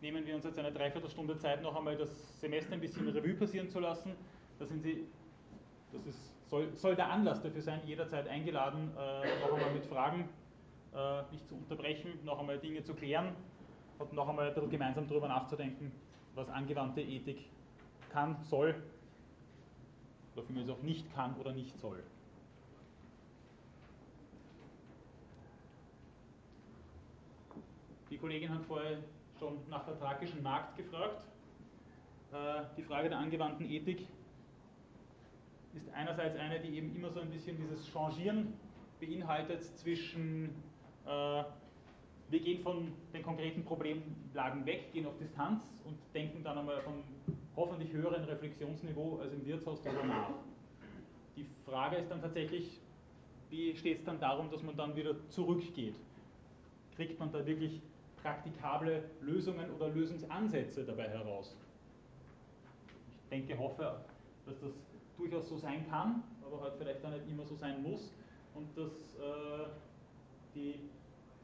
nehmen wir uns jetzt eine Dreiviertelstunde Zeit, noch einmal das Semester ein bisschen Revue passieren zu lassen, da sind Sie, das ist, soll, soll der Anlass dafür sein, jederzeit eingeladen, äh, noch einmal mit Fragen äh, mich zu unterbrechen, noch einmal Dinge zu klären und noch einmal ein bisschen gemeinsam darüber nachzudenken, was angewandte Ethik kann, soll, oder vielmehr auch nicht kann oder nicht soll. Die Kollegin hat vorher schon nach der thrakischen Markt gefragt. Äh, die Frage der angewandten Ethik ist einerseits eine, die eben immer so ein bisschen dieses Changieren beinhaltet zwischen, wir gehen von den konkreten Problemlagen weg, gehen auf Distanz und denken dann einmal von hoffentlich höheren Reflexionsniveau als im Wirtshaus darüber nach. Die Frage ist dann tatsächlich, wie steht es dann darum, dass man dann wieder zurückgeht? Kriegt man da wirklich praktikable Lösungen oder Lösungsansätze dabei heraus? Ich denke, hoffe, dass das durchaus so sein kann, aber halt vielleicht auch nicht immer so sein muss und dass äh, die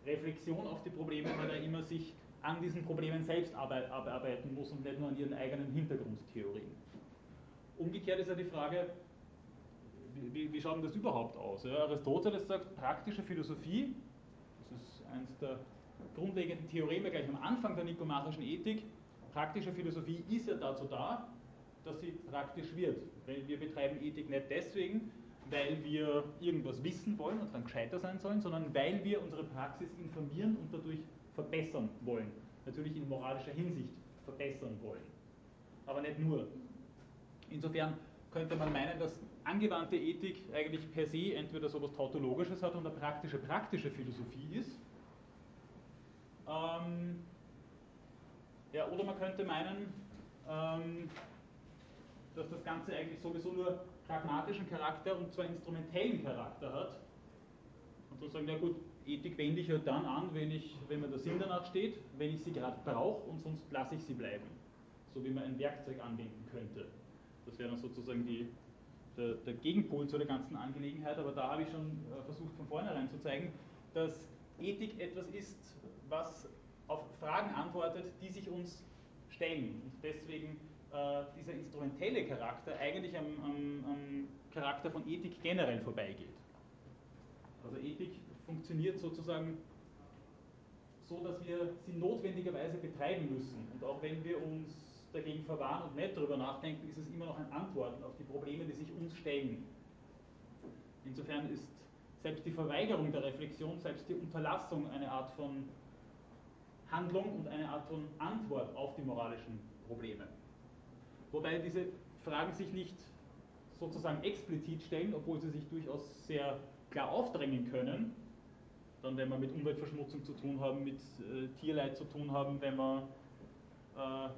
Reflexion auf die Probleme halt auch immer sich an diesen Problemen selbst arbeiten muss und nicht nur an ihren eigenen Hintergrundtheorien. Umgekehrt ist ja die Frage, wie, wie schaut denn das überhaupt aus? Ja, Aristoteles sagt, praktische Philosophie, das ist eines der grundlegenden Theoreme gleich am Anfang der nikomachischen Ethik, praktische Philosophie ist ja dazu da, dass sie praktisch wird. Wir betreiben Ethik nicht deswegen, weil wir irgendwas wissen wollen und dann gescheiter sein sollen, sondern weil wir unsere Praxis informieren und dadurch verbessern wollen. Natürlich in moralischer Hinsicht verbessern wollen. Aber nicht nur. Insofern könnte man meinen, dass angewandte Ethik eigentlich per se entweder so etwas Tautologisches hat und eine praktische, praktische Philosophie ist. Ähm, ja, oder man könnte meinen, ähm, dass das Ganze eigentlich sowieso nur pragmatischen Charakter und zwar instrumentellen Charakter hat. Und so sagen, ja gut, Ethik wende ich halt dann an, wenn, ich, wenn mir der Sinn danach steht, wenn ich sie gerade brauche und sonst lasse ich sie bleiben. So wie man ein Werkzeug anwenden könnte. Das wäre dann sozusagen die, der, der, Gegenpol zu der ganzen Angelegenheit, aber da habe ich schon äh, versucht von vornherein zu zeigen, dass Ethik etwas ist, was auf Fragen antwortet, die sich uns stellen und deswegen dieser instrumentelle Charakter eigentlich am, am, am Charakter von Ethik generell vorbeigeht. Also Ethik funktioniert sozusagen so, dass wir sie notwendigerweise betreiben müssen. Und auch wenn wir uns dagegen verwahren und nicht darüber nachdenken, ist es immer noch ein Antworten auf die Probleme, die sich uns stellen. Insofern ist selbst die Verweigerung der Reflexion, selbst die Unterlassung eine Art von Handlung und eine Art von Antwort auf die moralischen Probleme. Wobei diese Fragen sich nicht sozusagen explizit stellen, obwohl sie sich durchaus sehr klar aufdrängen können. Dann, wenn wir mit Umweltverschmutzung zu tun haben, mit äh, Tierleid zu tun haben, wenn wir äh,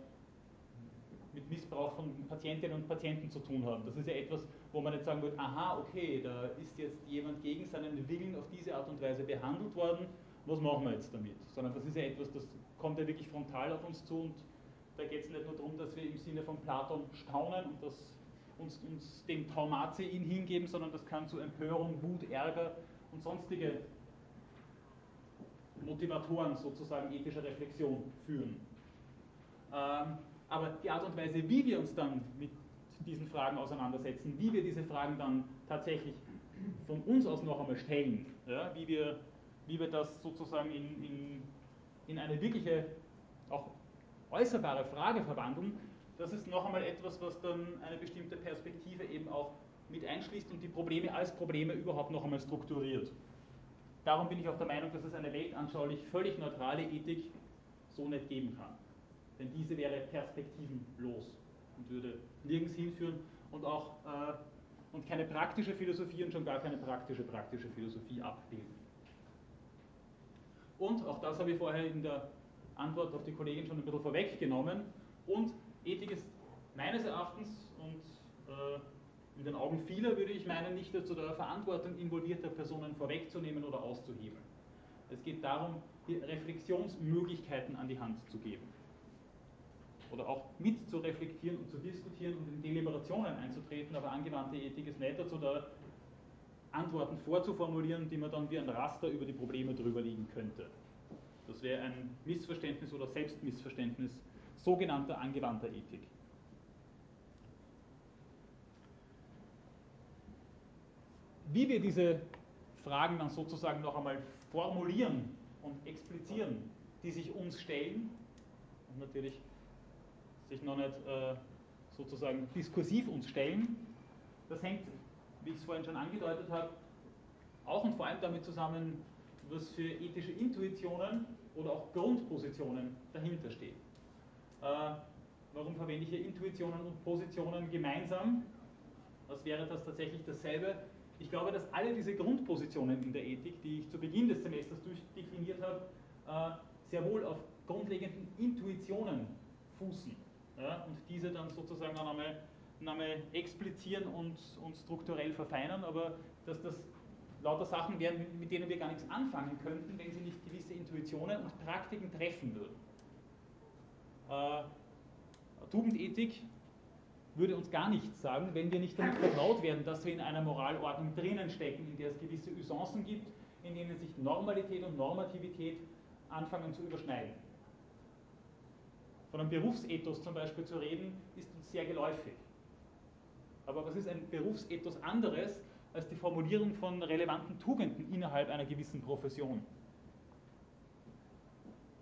mit Missbrauch von Patientinnen und Patienten zu tun haben. Das ist ja etwas, wo man nicht sagen wird, aha, okay, da ist jetzt jemand gegen seinen Willen auf diese Art und Weise behandelt worden, was machen wir jetzt damit? Sondern das ist ja etwas, das kommt ja wirklich frontal auf uns zu und da geht es nicht nur darum, dass wir im Sinne von Platon staunen und dass uns, uns dem Taumazein hingeben, sondern das kann zu Empörung, Wut, Ärger und sonstige Motivatoren sozusagen ethischer Reflexion führen. Ähm, aber die Art und Weise, wie wir uns dann mit diesen Fragen auseinandersetzen, wie wir diese Fragen dann tatsächlich von uns aus noch einmal stellen, ja, wie, wir, wie wir das sozusagen in, in, in eine wirkliche, auch äußerbare Frage verwandeln, das ist noch einmal etwas, was dann eine bestimmte Perspektive eben auch mit einschließt und die Probleme als Probleme überhaupt noch einmal strukturiert. Darum bin ich auch der Meinung, dass es eine weltanschaulich völlig neutrale Ethik so nicht geben kann. Denn diese wäre perspektivenlos und würde nirgends hinführen und auch äh, und keine praktische Philosophie und schon gar keine praktische praktische Philosophie abbilden. Und auch das habe ich vorher in der Antwort auf die Kollegin schon ein bisschen vorweggenommen. Und Ethik ist meines Erachtens und äh, in den Augen vieler würde ich meinen, nicht dazu der Verantwortung involvierter Personen vorwegzunehmen oder auszuhebeln. Es geht darum, Reflexionsmöglichkeiten an die Hand zu geben. Oder auch mit zu reflektieren und zu diskutieren und in Deliberationen einzutreten, aber angewandte Ethik ist nicht dazu da, Antworten vorzuformulieren, die man dann wie ein Raster über die Probleme drüber liegen könnte. Das wäre ein Missverständnis oder Selbstmissverständnis sogenannter angewandter Ethik. wie wir diese Fragen dann sozusagen noch einmal formulieren und explizieren, die sich uns stellen und natürlich sich noch nicht äh, sozusagen diskursiv uns stellen, das hängt, wie ich es vorhin schon angedeutet habe, auch und vor allem damit zusammen, was für ethische Intuitionen oder auch Grundpositionen dahinter stehen. Äh, warum verwende ich hier Intuitionen und Positionen gemeinsam? Was wäre das tatsächlich dasselbe? Ich glaube, dass alle diese Grundpositionen in der Ethik, die ich zu Beginn des Semesters durchdekliniert habe, äh, sehr wohl auf grundlegenden Intuitionen fußen ja, und diese dann sozusagen noch einmal, noch einmal explizieren und, und strukturell verfeinern, aber dass das lauter Sachen wären, mit denen wir gar nichts anfangen könnten, wenn sie nicht gewisse Intuitionen und Praktiken treffen würden. Äh, Tugendethik würde uns gar nichts sagen, wenn wir nicht damit vertraut werden, dass wir in einer Moralordnung drinnen stecken, in der es gewisse Usancen gibt, in denen sich Normalität und Normativität anfangen zu überschneiden. Von einem Berufsethos zum Beispiel zu reden, ist uns sehr geläufig. Aber was ist ein Berufsethos anderes als die Formulierung von relevanten Tugenden innerhalb einer gewissen Profession?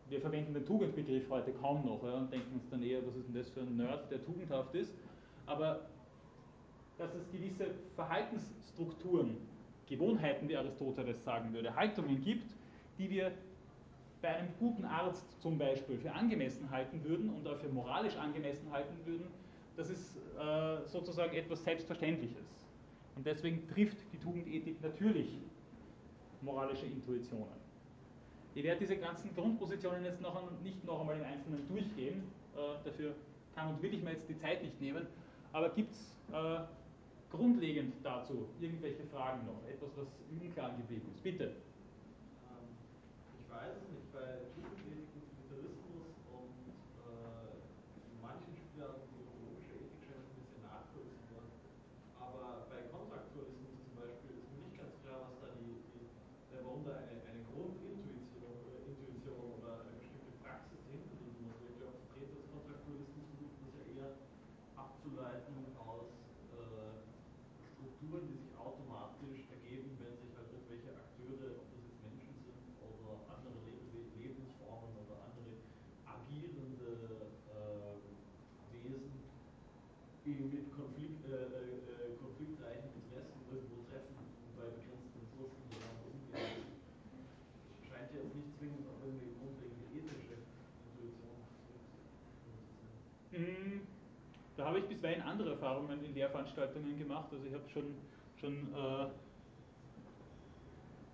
Wir verwenden den Tugendbegriff heute kaum noch ja, und denken uns dann eher, was ist denn das für ein Nerd, der tugendhaft ist. Aber dass es gewisse Verhaltensstrukturen, Gewohnheiten, wie Aristoteles sagen würde, Haltungen gibt, die wir bei einem guten Arzt zum Beispiel für angemessen halten würden und auch für moralisch angemessen halten würden, das ist äh, sozusagen etwas Selbstverständliches. Und deswegen trifft die Tugendethik natürlich moralische Intuitionen. Ich werde diese ganzen Grundpositionen jetzt noch, nicht noch einmal im Einzelnen durchgehen, äh, dafür kann und will ich mir jetzt die Zeit nicht nehmen, aber gibt es äh, grundlegend dazu irgendwelche Fragen noch? Etwas, was im Unklaren geblieben ist? Bitte. Ähm, ich weiß es nicht, bei Tugendethik, Utilitarismus und äh, manchen Spielarten deontologischer Ethik scheint es ein bisschen nachvollziehbar. Aber bei Kontraktualismus zum Beispiel ist mir nicht ganz klar, was da die, die warum da eine, eine Grundintuition abzuleiten aus äh, Strukturen, die sich automatisch ergeben, wenn sich halt irgendwelche Akteure, ob das jetzt Menschen sind oder andere Le Lebensformen oder andere agierende äh, Wesen, die mit Konflikt, äh, äh, konfliktreichen Interessen irgendwo treffen und bei begrenzten Ressourcen miteinander umgehen. Scheint jetzt nicht zwingend auf irgendwie grundlegende ethische Intuition zurückzuführen zu sein. Da habe ich bisweilen andere Erfahrungen in Lehrveranstaltungen gemacht. Also ich habe schon, schon, äh,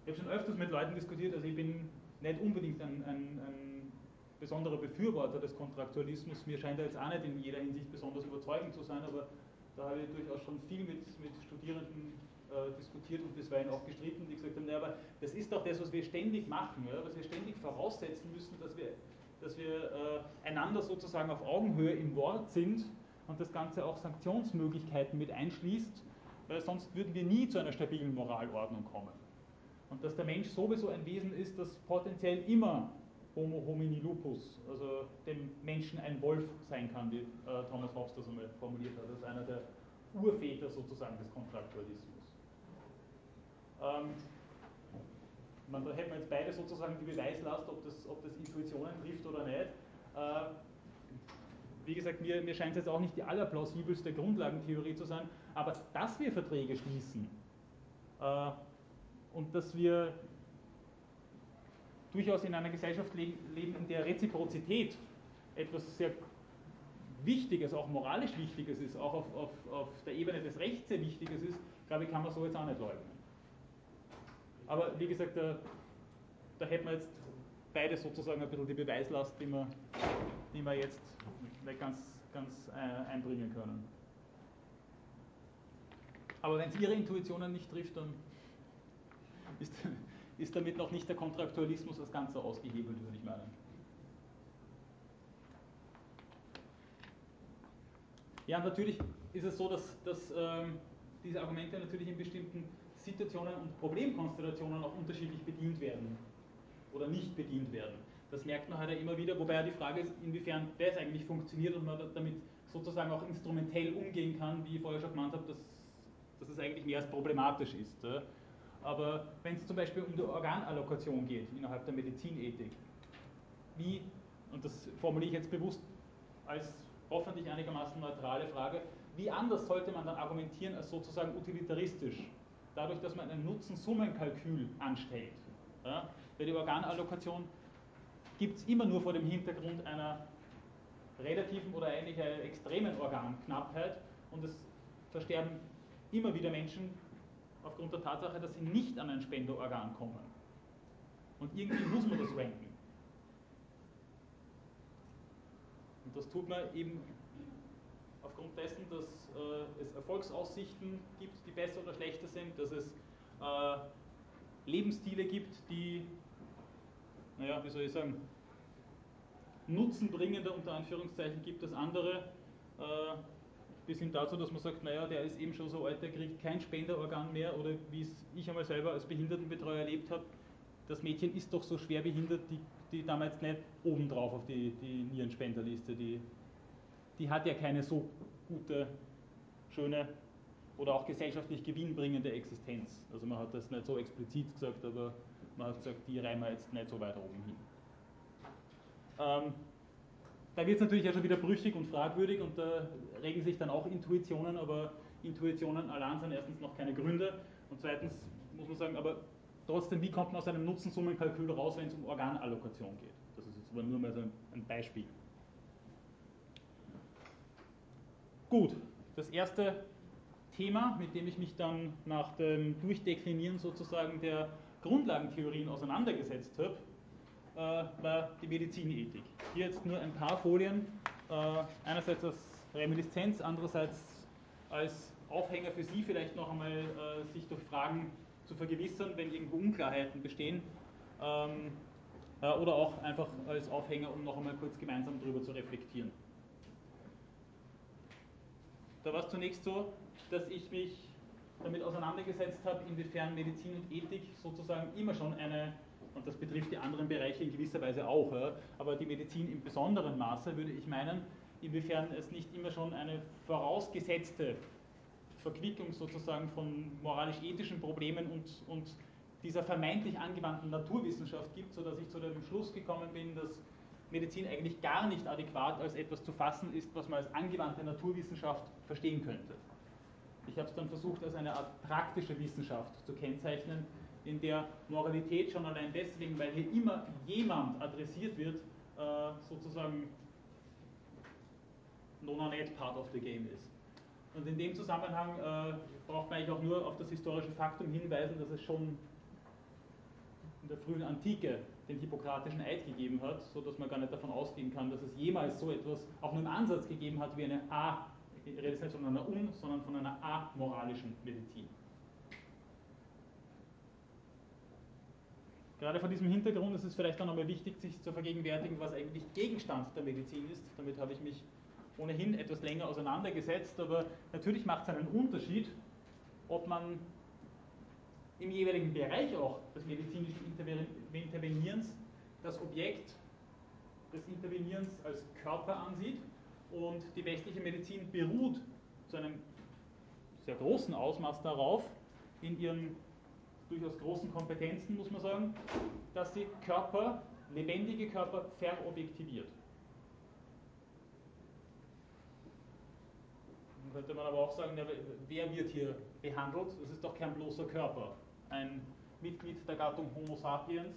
ich schon öfters mit Leuten diskutiert. Also ich bin nicht unbedingt ein, ein, ein besonderer Befürworter des Kontraktualismus. Mir scheint er jetzt auch nicht in jeder Hinsicht besonders überzeugend zu sein, aber da habe ich durchaus schon viel mit, mit Studierenden äh, diskutiert und bisweilen auch gestritten, die gesagt haben, naja, aber das ist doch das, was wir ständig machen, ja, was wir ständig voraussetzen müssen, dass wir, dass wir äh, einander sozusagen auf Augenhöhe im Wort sind und das Ganze auch Sanktionsmöglichkeiten mit einschließt, weil sonst würden wir nie zu einer stabilen Moralordnung kommen. Und dass der Mensch sowieso ein Wesen ist, das potenziell immer Homo homini lupus, also dem Menschen ein Wolf sein kann, wie äh, Thomas Hobbes das einmal formuliert hat. Ist einer der Urväter sozusagen des Kontraktualismus. Ähm, man, da hätten wir jetzt beide sozusagen die Beweislast, ob das, ob das Intuitionen trifft oder nicht. Äh, wie gesagt, mir, mir scheint es jetzt auch nicht die allerplausibelste Grundlagentheorie zu sein, aber dass wir Verträge schließen äh, und dass wir durchaus in einer Gesellschaft leben, in der Reziprozität etwas sehr Wichtiges, auch moralisch Wichtiges ist, auch auf, auf, auf der Ebene des Rechts sehr Wichtiges ist, glaube ich, kann man so jetzt auch nicht leugnen. Aber wie gesagt, da, da hätten wir jetzt beide sozusagen ein bisschen die Beweislast, die wir, die wir jetzt ganz, ganz äh, einbringen können. Aber wenn es Ihre Intuitionen nicht trifft, dann ist, <laughs> ist damit noch nicht der Kontraktualismus als Ganzer ausgehebelt, würde ich meinen. Ja, natürlich ist es so, dass, dass ähm, diese Argumente natürlich in bestimmten Situationen und Problemkonstellationen auch unterschiedlich bedient werden oder nicht bedient werden. Das merkt man halt immer wieder, wobei ja die Frage ist, inwiefern das eigentlich funktioniert und man damit sozusagen auch instrumentell umgehen kann, wie ich vorher schon gemeint habe, dass, dass das eigentlich mehr als problematisch ist. Aber wenn es zum Beispiel um die Organallokation geht innerhalb der Medizinethik, wie, und das formuliere ich jetzt bewusst als hoffentlich einigermaßen neutrale Frage, wie anders sollte man dann argumentieren als sozusagen utilitaristisch? Dadurch, dass man ein Nutzen-Summen-Kalkül anstellt. Ja? Bei der Organallokation gibt es immer nur vor dem Hintergrund einer relativen oder eigentlich einer extremen Organknappheit und es versterben immer wieder Menschen aufgrund der Tatsache, dass sie nicht an ein Spenderorgan kommen. Und irgendwie muss man das ranken. Und das tut man eben aufgrund dessen, dass äh, es Erfolgsaussichten gibt, die besser oder schlechter sind, dass es äh, Lebensstile gibt, die, naja, wie soll ich sagen, nutzenbringender unter Anführungszeichen gibt als andere. Äh, bis hin dazu, dass man sagt, naja, der ist eben schon so alt, der kriegt kein Spenderorgan mehr oder wie es ich einmal selber als Behindertenbetreuer erlebt habe, das Mädchen ist doch so schwer behindert, die, die damals nicht obendrauf auf die, die Nierenspenderliste, die, die hat ja keine so gute, schöne oder auch gesellschaftlich gewinnbringende Existenz. Also man hat das nicht so explizit gesagt, aber man hat gesagt, die reihen wir jetzt nicht so weit oben hin. Ähm, da wird es natürlich ja schon wieder brüchig und fragwürdig und da regen sich dann auch Intuitionen, aber Intuitionen allein sind erstens noch keine Gründe und zweitens muss man sagen, aber trotzdem, wie kommt man aus einem Nutzensummenkalkül raus, wenn es um Organallokation geht? Das ist jetzt aber nur mal so ein Beispiel. Gut, das erste Thema, mit dem ich mich dann nach dem Durchdeklinieren sozusagen der Grundlagentheorien auseinandergesetzt habe, war die Medizinethik. Hier jetzt nur ein paar Folien, äh, einerseits als Reminiszenz, andererseits als Aufhänger für Sie vielleicht noch einmal äh, sich durch Fragen zu vergewissern, wenn irgendwo Unklarheiten bestehen. Ähm, oder auch einfach als Aufhänger, um noch einmal kurz gemeinsam darüber zu reflektieren. Da war es zunächst so, dass ich mich damit auseinandergesetzt habe, inwiefern Medizin und Ethik sozusagen immer schon eine, und das betrifft die anderen Bereiche in gewisser Weise auch, aber die Medizin im besonderen Maße, würde ich meinen, inwiefern es nicht immer schon eine vorausgesetzte Verquickung sozusagen von moralisch-ethischen Problemen und, und dieser vermeintlich angewandten Naturwissenschaft gibt, sodass ich zu dem Schluss gekommen bin, dass Medizin eigentlich gar nicht adäquat als etwas zu fassen ist, was man als angewandte Naturwissenschaft verstehen könnte. Ich habe es dann versucht, als eine Art praktische Wissenschaft zu kennzeichnen, in der Moralität schon allein deswegen, weil hier immer jemand adressiert wird, äh, sozusagen nona net part of the game ist. Und in dem Zusammenhang äh, braucht man eigentlich auch nur auf das historische Faktum hinweisen, dass es schon in der frühen Antike den hippokratischen Eid gegeben hat, sodass man gar nicht davon ausgehen kann, dass es jemals so etwas auch nur im Ansatz gegeben hat wie eine A, ich rede jetzt nicht von einer un, sondern von einer amoralischen Medizin. Gerade vor diesem Hintergrund ist es vielleicht dann nochmal wichtig, sich zu vergegenwärtigen, was eigentlich Gegenstand der Medizin ist. Damit habe ich mich ohnehin etwas länger auseinandergesetzt, aber natürlich macht es einen Unterschied, ob man im jeweiligen Bereich auch des medizinischen Intervenierens das Objekt des Intervenierens als Körper ansieht und die westliche Medizin beruht zu einem sehr großen Ausmaß darauf, in ihren durchaus großen Kompetenzen, muss man sagen, dass sie Körper, lebendige Körper verobjektiviert. Dann könnte man aber auch sagen, wer wird hier behandelt? Das ist doch kein bloßer Körper ein Mitglied der Gattung Homo sapiens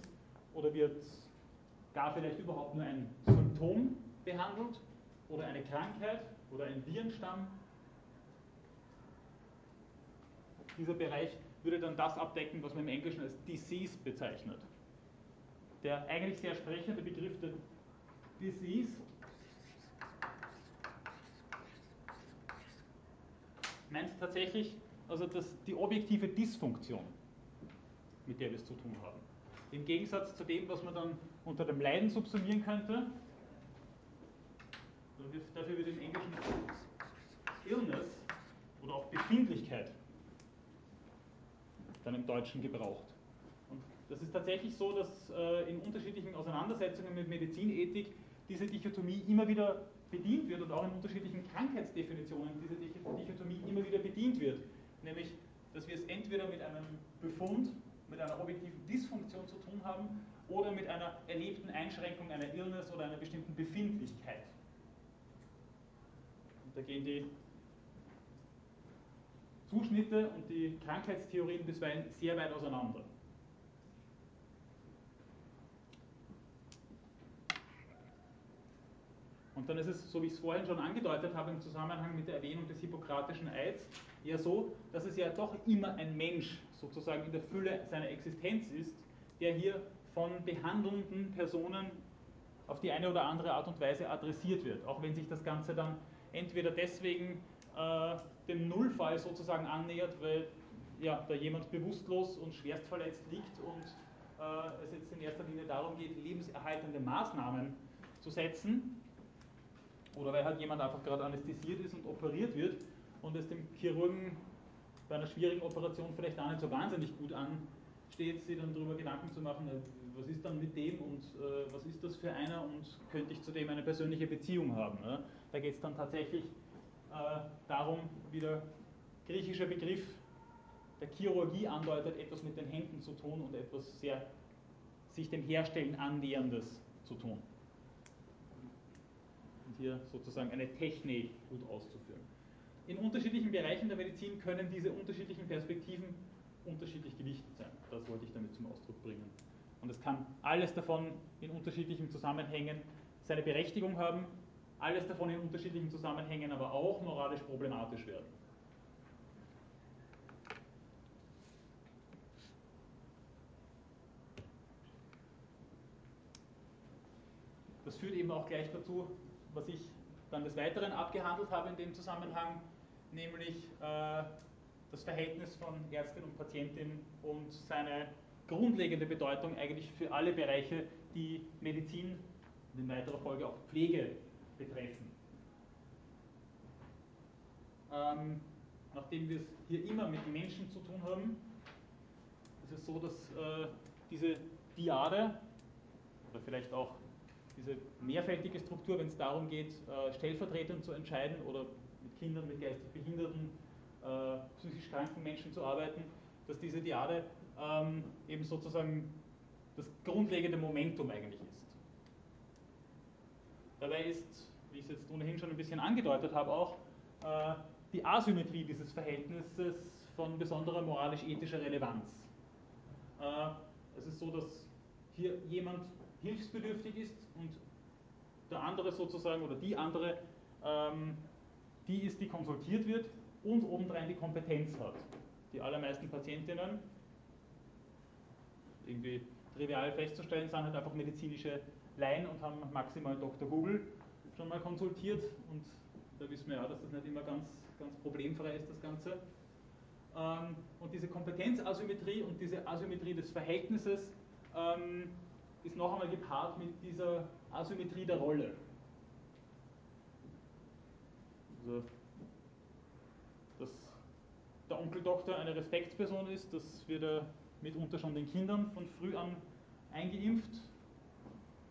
oder wird gar vielleicht überhaupt nur ein Symptom behandelt oder eine Krankheit oder ein Virenstamm? Dieser Bereich würde dann das abdecken, was man im Englischen als Disease bezeichnet. Der eigentlich sehr sprechende Begriff der Disease meint tatsächlich also das, die objektive Dysfunktion mit der wir es zu tun haben. Im Gegensatz zu dem, was man dann unter dem Leiden subsumieren könnte, dafür wird im Englischen Illness oder auch Befindlichkeit dann im Deutschen gebraucht. Und das ist tatsächlich so, dass äh, in unterschiedlichen Auseinandersetzungen mit Medizinethik diese Dichotomie immer wieder bedient wird und auch in unterschiedlichen Krankheitsdefinitionen diese Dichotomie immer wieder bedient wird. nämlich, dass wir es entweder mit einem Befund, mit einer objektiven Dysfunktion zu tun haben oder mit einer erlebten Einschränkung einer Illness oder einer bestimmten Befindlichkeit. Und da gehen die Zuschnitte und die Krankheitstheorien bisweilen sehr weit auseinander. Und dann ist es, so wie ich es vorhin schon angedeutet habe, im Zusammenhang mit der Erwähnung des hippokratischen Eids, eher so, dass es ja doch immer ein Mensch sozusagen in der Fülle seiner Existenz ist, der hier von behandelnden Personen auf die eine oder andere Art und Weise adressiert wird. Auch wenn sich das Ganze dann entweder deswegen äh, dem Nullfall sozusagen annähert, weil ja, da jemand bewusstlos und schwerst verletzt liegt und äh, es jetzt in erster Linie darum geht, lebenserhaltende Maßnahmen zu setzen, oder weil halt jemand einfach gerade anästhesiert ist und operiert wird und es dem Chirurgen bei einer schwierigen Operation vielleicht auch nicht so wahnsinnig gut ansteht, sich dann darüber Gedanken zu machen, äh, was ist dann mit dem und äh, was ist das für einer und könnte ich zu dem eine persönliche Beziehung haben. Ne? Da geht es dann tatsächlich darum, wie der griechische Begriff der Chirurgie andeutet, etwas mit den Händen zu tun und etwas sehr sich dem Herstellen annäherndes zu tun. Und hier sozusagen eine Technik gut auszuführen. In unterschiedlichen Bereichen der Medizin können diese unterschiedlichen Perspektiven unterschiedlich gewichtet sein. Das wollte ich damit zum Ausdruck bringen. Und es kann alles davon in unterschiedlichen Zusammenhängen seine Berechtigung haben, alles davon in unterschiedlichen Zusammenhängen aber auch moralisch problematisch werden. Das führt eben auch gleich dazu, was ich dann des Weiteren abgehandelt habe in dem Zusammenhang, nämlich äh, das Verhältnis von Ärztin und Patientin und seine grundlegende Bedeutung eigentlich für alle Bereiche, die Medizin und in weiterer Folge auch Pflege betreffen. Ähm, nachdem wir es hier immer mit Menschen zu tun haben, ist es so, dass äh, diese Diade oder vielleicht auch diese mehrfältige Struktur, wenn es darum geht, äh, stellvertretend zu entscheiden oder mit Kindern, mit geistig behinderten, äh, psychisch kranken Menschen zu arbeiten, dass diese Diade ähm, eben sozusagen das grundlegende Momentum eigentlich. Dabei ist, wie ich es jetzt ohnehin schon ein bisschen angedeutet habe, auch äh, die Asymmetrie dieses Verhältnisses von besonderer moralisch-ethischer Relevanz. Äh, es ist so, dass hier jemand hilfsbedürftig ist und der andere sozusagen oder die andere, ähm, die ist, die konsultiert wird und obendrein die Kompetenz hat. Die allermeisten Patientinnen, irgendwie trivial festzustellen, sind halt einfach medizinische Laien und haben maximal Dr. Google schon mal konsultiert und da wissen wir ja, dass das nicht immer ganz, ganz problemfrei ist, das Ganze. Ähm, und diese Kompetenzasymmetrie und diese Asymmetrie des Verhältnisses ähm, ist noch einmal gepaart mit dieser Asymmetrie der Rolle. Also, dass der Onkel Doktor eine Respektsperson ist, das wird er mitunter schon den Kindern von früh an eingeimpft.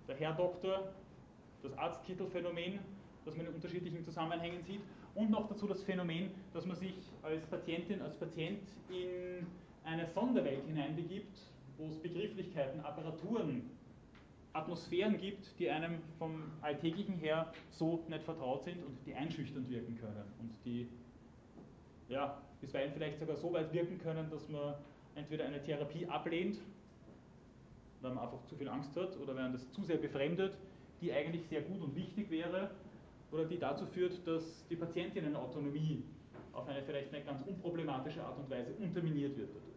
Der Herr Doktor, das Arztkittelphänomen, das man in unterschiedlichen Zusammenhängen sieht. Und noch dazu das Phänomen, dass man sich als Patientin, als Patient in eine Sonderwelt hineinbegibt, wo es Begrifflichkeiten, Apparaturen Atmosphären gibt, die einem vom Alltäglichen her so nicht vertraut sind und die einschüchternd wirken können und die ja, bisweilen vielleicht sogar so weit wirken können, dass man entweder eine Therapie ablehnt, weil man einfach zu viel Angst hat oder wenn das zu sehr befremdet, die eigentlich sehr gut und wichtig wäre oder die dazu führt, dass die Patientinnenautonomie auf eine vielleicht nicht ganz unproblematische Art und Weise unterminiert wird dadurch.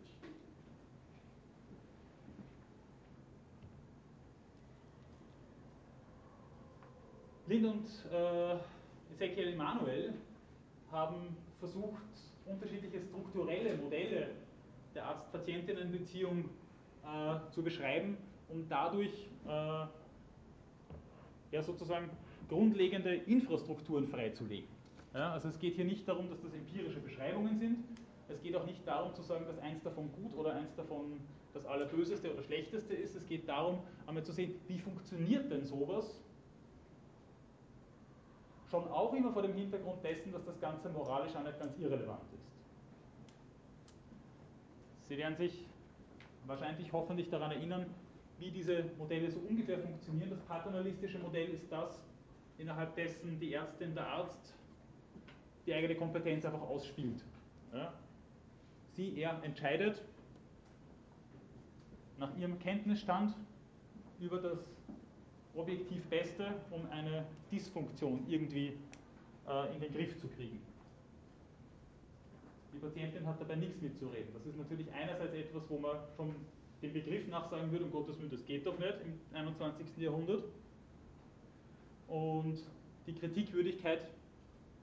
Lind und äh, Ezekiel Emanuel haben versucht, unterschiedliche strukturelle Modelle der Arzt-Patientinnen-Beziehung äh, zu beschreiben, um dadurch äh, ja, sozusagen grundlegende Infrastrukturen freizulegen. Ja, also es geht hier nicht darum, dass das empirische Beschreibungen sind. Es geht auch nicht darum zu sagen, dass eins davon gut oder eins davon das Allerböseste oder Schlechteste ist. Es geht darum, einmal zu sehen, wie funktioniert denn sowas schon auch immer vor dem Hintergrund dessen, dass das Ganze moralisch auch nicht ganz irrelevant ist. Sie werden sich wahrscheinlich hoffentlich daran erinnern, wie diese Modelle so ungefähr funktionieren. Das paternalistische Modell ist das, innerhalb dessen die Ärztin, der Arzt die eigene Kompetenz einfach ausspielt. Ja? Sie, er entscheidet nach ihrem Kenntnisstand über das objektiv Beste, um eine Dysfunktion irgendwie äh, in den Griff zu kriegen. Die Patientin hat dabei nichts mitzureden. Das ist natürlich einerseits etwas, wo man schon den Begriff nachsagen würde, um Gottes Willen, das geht doch nicht im 21. Jahrhundert. Und die Kritikwürdigkeit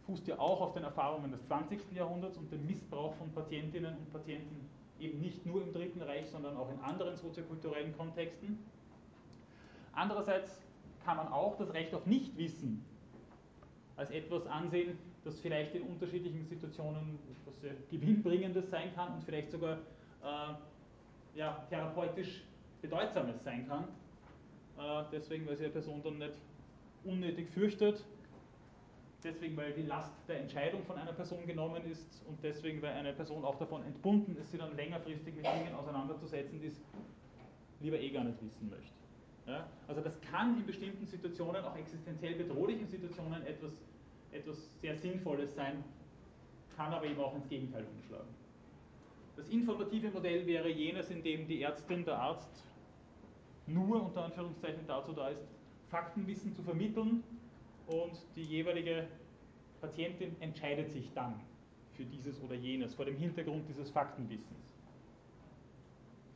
fußt ja auch auf den Erfahrungen des 20. Jahrhunderts und dem Missbrauch von Patientinnen und Patienten eben nicht nur im Dritten Reich, sondern auch in anderen soziokulturellen Kontexten. Andererseits kann man auch das Recht auf Nichtwissen als etwas ansehen, das vielleicht in unterschiedlichen Situationen etwas sehr Gewinnbringendes sein kann und vielleicht sogar äh, ja, therapeutisch Bedeutsames sein kann. Äh, deswegen, weil sich eine Person dann nicht unnötig fürchtet, deswegen, weil die Last der Entscheidung von einer Person genommen ist und deswegen, weil eine Person auch davon entbunden ist, sie dann längerfristig mit Dingen auseinanderzusetzen, die es lieber eh gar nicht wissen möchte. Ja? Also das kann in bestimmten Situationen, auch existenziell bedrohlichen Situationen, etwas, etwas sehr Sinnvolles sein, kann aber eben auch ins Gegenteil umschlagen. Das informative Modell wäre jenes, in dem die Ärztin, der Arzt nur unter Anführungszeichen dazu da ist, Faktenwissen zu vermitteln und die jeweilige Patientin entscheidet sich dann für dieses oder jenes vor dem Hintergrund dieses Faktenwissens.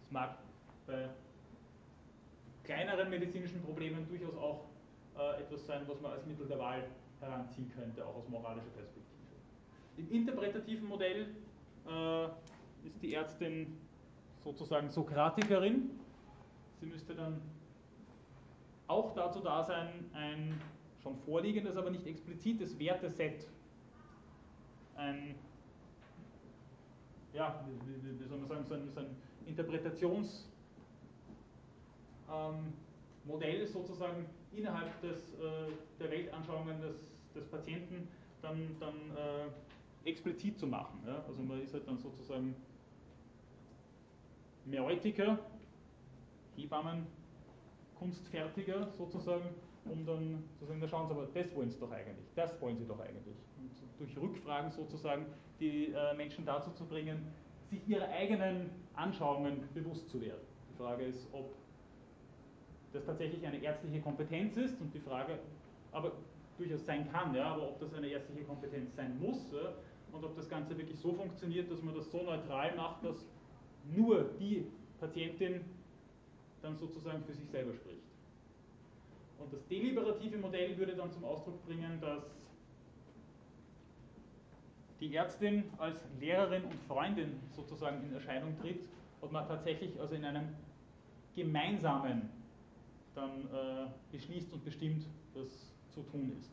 Es mag bei kleineren medizinischen Problemen durchaus auch äh, etwas sein, was man als Mittel der Wahl heranziehen könnte, auch aus moralischer Perspektive. Im interpretativen Modell äh, ist die Ärztin sozusagen Sokratikerin. Sie müsste dann auch dazu da sein, ein schon vorliegendes, aber nicht explizites Werteset, ein, ja, wie, soll man sagen, so ein, so ein Interpretations- ähm, sozusagen innerhalb des, äh, der Weltanschauungen des, des Patienten dann, dann äh, explizit zu machen. Ja? Also man ist halt dann sozusagen Meutiker, Hebammen, Kunstfertiger sozusagen, um dann zu sagen, na schauen Sie aber, das wollen Sie doch eigentlich, das wollen Sie doch eigentlich. Und durch Rückfragen sozusagen die äh, Menschen dazu zu bringen, sich ihrer eigenen Anschauungen bewusst zu werden. Die Frage ist, ob das tatsächlich eine ärztliche Kompetenz ist und die Frage, aber durchaus sein kann, ja, aber ob das eine ärztliche Kompetenz sein muss und ob das Ganze wirklich so funktioniert, dass man das so neutral macht, dass nur die Patientin dann sozusagen für sich selber spricht. Und das deliberative Modell würde dann zum Ausdruck bringen, dass die Ärztin als Lehrerin und Freundin sozusagen in Erscheinung tritt und man tatsächlich also in einem gemeinsamen dann äh, beschließt und bestimmt, was zu tun ist.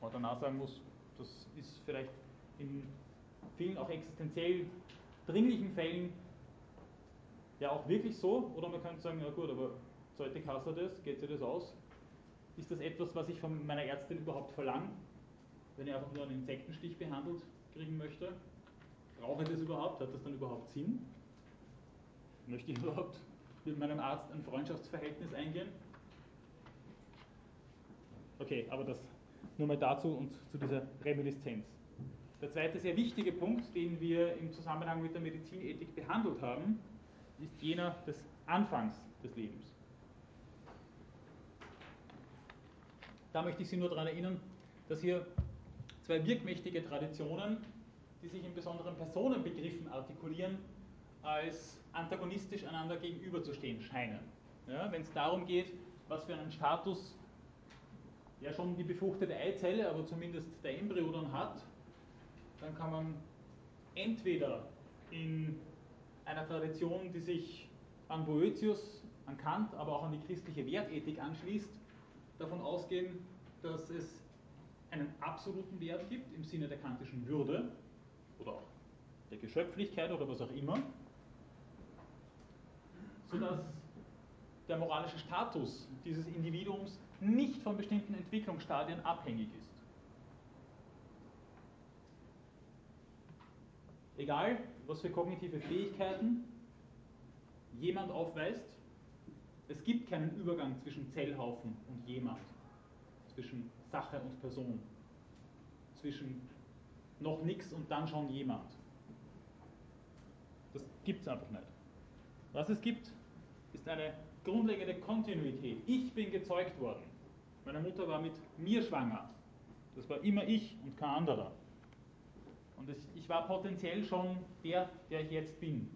Man danach sagen muss, das ist vielleicht in vielen auch existenziell dringlichen Fällen ja auch wirklich so, oder man könnte sagen, na gut, aber sollte Kasse das, geht sich das aus? Ist das etwas, was ich von meiner Ärztin überhaupt verlange, wenn ich einfach nur einen Insektenstich behandelt kriegen möchte? Brauche ich das überhaupt? Hat das dann überhaupt Sinn? Möchte ich überhaupt mit meinem Arzt ein Freundschaftsverhältnis eingehen. Okay, aber das nur mal dazu und zu dieser Reminiszenz. Der zweite sehr wichtige Punkt, den wir im Zusammenhang mit der Medizinethik behandelt haben, ist jener des Anfangs des Lebens. Da möchte ich Sie nur daran erinnern, dass hier zwei wirkmächtige Traditionen, die sich in besonderen Personenbegriffen artikulieren, als antagonistisch einander gegenüberzustehen scheinen. Ja, Wenn es darum geht, was für einen Status ja schon die befruchtete Eizelle, aber zumindest der Embryo dann hat, dann kann man entweder in einer Tradition, die sich an Boetius, an Kant, aber auch an die christliche Wertethik anschließt, davon ausgehen, dass es einen absoluten Wert gibt im Sinne der kantischen Würde oder auch der Geschöpflichkeit oder was auch immer, sodass der moralische Status dieses Individuums nicht von bestimmten Entwicklungsstadien abhängig ist. egal was für kognitive Fähigkeiten jemand aufweist, es gibt keinen Übergang zwischen Zellhaufen und jemand, zwischen Sache und Person, zwischen noch nichts und dann schon jemand. Das gibt es einfach nicht. Was es gibt, ist eine grundlegende Kontinuität. Ich bin gezeugt worden. Meine Mutter war mit mir schwanger. Das war immer ich und kein anderer. Und ich war potenziell schon der, der ich jetzt bin.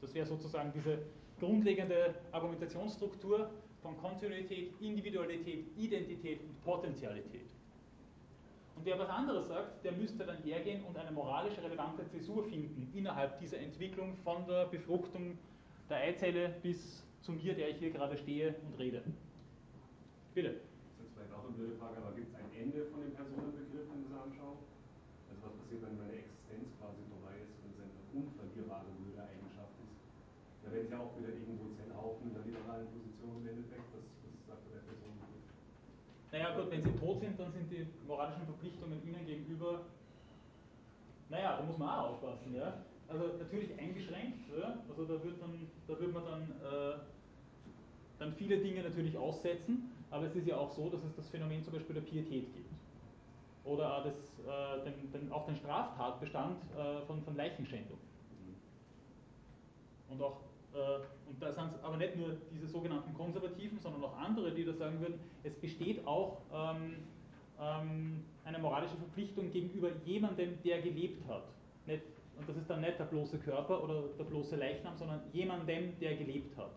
Das wäre sozusagen diese grundlegende Argumentationsstruktur von Kontinuität, Individualität, Identität und Potentialität. Und wer was anderes sagt, der müsste dann hergehen und eine moralisch relevante Zäsur finden innerhalb dieser Entwicklung von der Befruchtung der Eizelle bis zu mir, der ich hier gerade stehe und rede. Bitte. Das ist jetzt vielleicht auch eine blöde Frage, aber gibt es ein Ende von dem Personenbegriff in dieser Anschauung? Also was passiert, wenn meine Existenz quasi vorbei ist und es eine unverlierbare blöde Eigenschaft ist? Da wäre ich ja auch wieder irgendwo Zellhaufen in der liberalen Position im Endeffekt. Was, was sagt der Personenbegriff? Naja gut, wenn sie tot sind, dann sind die moralischen Verpflichtungen ihnen gegenüber, naja, da muss man auch aufpassen, ja. Also natürlich eingeschränkt, ja? also da wird, dann, da wird man dann, äh, dann viele Dinge natürlich aussetzen, aber es ist ja auch so, dass es das Phänomen zum Beispiel der Pietät gibt. Oder auch, das, äh, den, den, auch den Straftatbestand äh, von, von Leichenschändung. Und auch äh, und da sind es aber nicht nur diese sogenannten Konservativen, sondern auch andere, die da sagen würden, es besteht auch ähm, ähm, eine moralische Verpflichtung gegenüber jemandem, der gelebt hat. Nicht, und das ist dann nicht der bloße Körper oder der bloße Leichnam, sondern jemandem, der gelebt hat.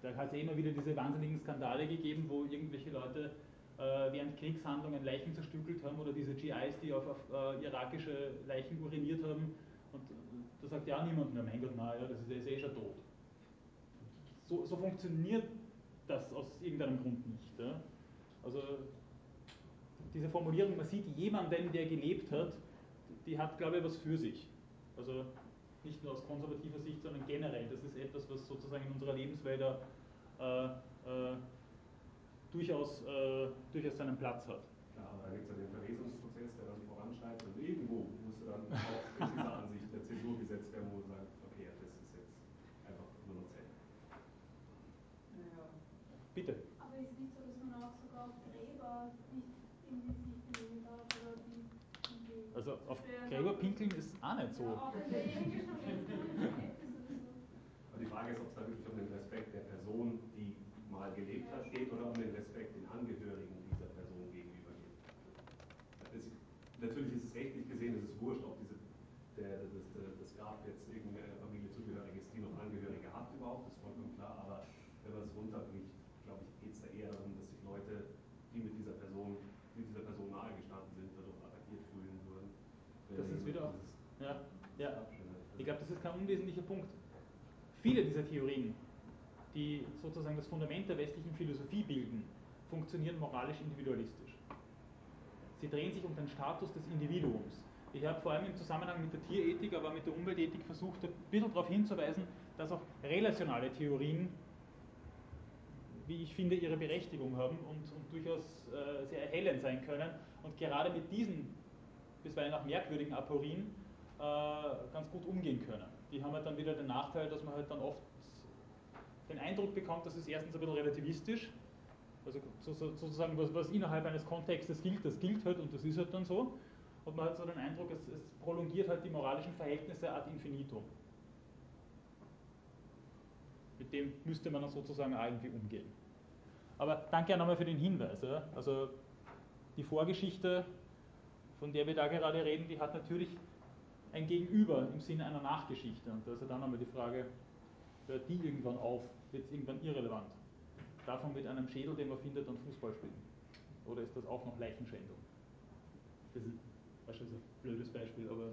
Da hat es ja immer wieder diese wahnsinnigen Skandale gegeben, wo irgendwelche Leute äh, während Kriegshandlungen Leichen zerstückelt haben oder diese GIs, die auf, auf äh, irakische Leichen uriniert haben und da sagt ja niemand mehr, mein Gott, naja, das ist, ist eh schon tot. So, so, funktioniert das aus irgendeinem Grund nicht. Ja? Also diese Formulierung, man sieht jemanden, der gelebt hat, die hat, glaube ich, was für sich. Also nicht nur aus konservativer Sicht, sondern generell. Das ist etwas, was sozusagen in unserer Lebenswelt äh, äh, durchaus, äh, durchaus seinen Platz hat. Klar, aber da gibt es ja den Verwesungsprozess, der dann voranschreitet. Also irgendwo musst du dann auch <laughs> in dieser Ansicht der Zäsur gesetzt werden, wo du sagst, okay, das ist jetzt einfach nur noch Zellen. Naja. Bitte. Aber ist nicht so, dass man auch sogar auf Gräber nicht irgendwie sich nehmen darf oder die, die Also auf Gräber pinkeln ist auch nicht so. Ja, auch wenn derjenige schon längst gar nicht mehr ist oder so. <laughs> Aber die Frage ist, ob es da wirklich um den Respekt der Person, die mal gelebt hat, geht oder um den Respekt den Angehörigen dieser Person gegenüber geht. Es, natürlich ist es rechtlich gesehen, es ist wurscht, ob diese, der, das, das Grab jetzt irgendeine Familie zugehörig ist, die noch Angehörige hat überhaupt, ist vollkommen klar, aber wenn man es runterbricht, glaube ich, geht es da eher darum, dass sich Leute, die mit dieser Person, die dieser Person nahe gestanden sind, dadurch attackiert fühlen würden. Das ist wieder auch. Ja, ja. Ich glaube, das ist kein unwesentlicher Punkt. Viele dieser Theorien die sozusagen das Fundament der westlichen Philosophie bilden, funktionieren moralisch individualistisch. Sie drehen sich um den Status des Individuums. Ich habe vor allem im Zusammenhang mit der Tierethik, aber mit der Umweltethik versucht, ein bisschen darauf hinzuweisen, dass auch relationale Theorien, wie ich finde, ihre Berechtigung haben und, und durchaus äh, sehr erhellend sein können. Und gerade mit diesen bisweilen auch merkwürdigen Aporien ganz gut umgehen können. Die haben halt dann wieder den Nachteil, dass man halt dann oft den Eindruck bekommt, das ist erstens ein bisschen relativistisch, also sozusagen, was, was innerhalb eines Kontextes gilt, das gilt halt und das ist halt dann so. Und man hat so den Eindruck, es, es prolongiert halt die moralischen Verhältnisse ad infinitum. Mit dem müsste man dann sozusagen auch irgendwie umgehen. Aber danke nochmal für den Hinweis. Also die Vorgeschichte, von der wir da gerade reden, die hat natürlich ein Gegenüber im Sinne einer Nachgeschichte. Und da ist ja dann nochmal die Frage, hört die irgendwann auf? wird es irgendwann irrelevant. Davon mit einem Schädel, den man findet, dann Fußball spielen. Oder ist das auch noch Leichenschändung? Das ist wahrscheinlich ein blödes Beispiel, aber.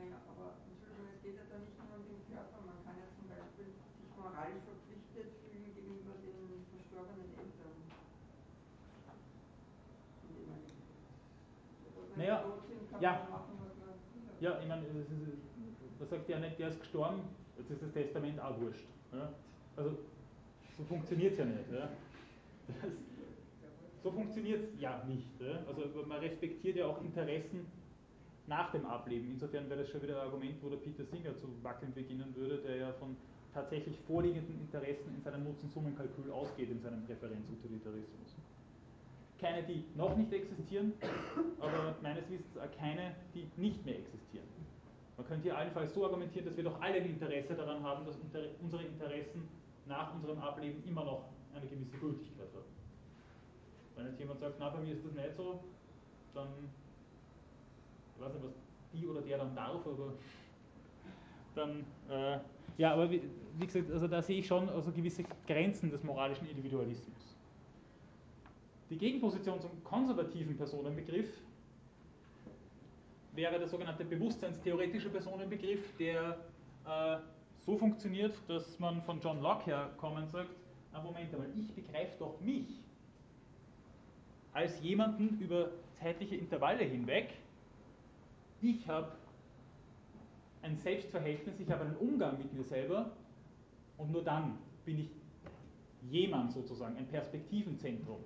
Naja, aber Entschuldigung, es geht ja da nicht nur um den Körper. Man kann ja zum Beispiel sich moralisch verpflichtet fühlen gegenüber den verstorbenen Eltern. Indem man naja, sind, kann ja. Ja, ich meine, es ist, da sagt ja nicht, der ist gestorben, jetzt ist das Testament auch wurscht. Ja? Also so funktioniert es ja nicht. Ja? Das, so funktioniert es ja nicht. Also man respektiert ja auch Interessen nach dem Ableben. Insofern wäre das schon wieder ein Argument, wo der Peter Singer zu wackeln beginnen würde, der ja von tatsächlich vorliegenden Interessen in seinem Nutzen-Summen-Kalkül ausgeht, in seinem Präferenzutilitarismus. Keine, die noch nicht existieren, aber meines Wissens auch keine, die nicht mehr existieren. Man könnte hier allenfalls so argumentieren, dass wir doch alle ein Interesse daran haben, dass unsere Interessen nach unserem Ableben immer noch eine gewisse Gültigkeit haben. Wenn jetzt jemand sagt, na, bei mir ist das nicht so, dann, ich weiß nicht, was die oder der dann darf, aber dann, äh, ja, aber wie, wie, gesagt, also da sehe ich schon also gewisse Grenzen des moralischen Individualismus. Die Gegenposition zum konservativen Personenbegriff wäre der sogenannte bewusstseinstheoretische Personenbegriff, der äh, so funktioniert, dass man von John Locke her kommen sagt, na Moment einmal, ich begreife doch mich als jemanden über zeitliche Intervalle hinweg. Ich habe ein Selbstverhältnis, ich habe einen Umgang mit mir selber und nur dann bin ich jemand sozusagen, ein Perspektivenzentrum,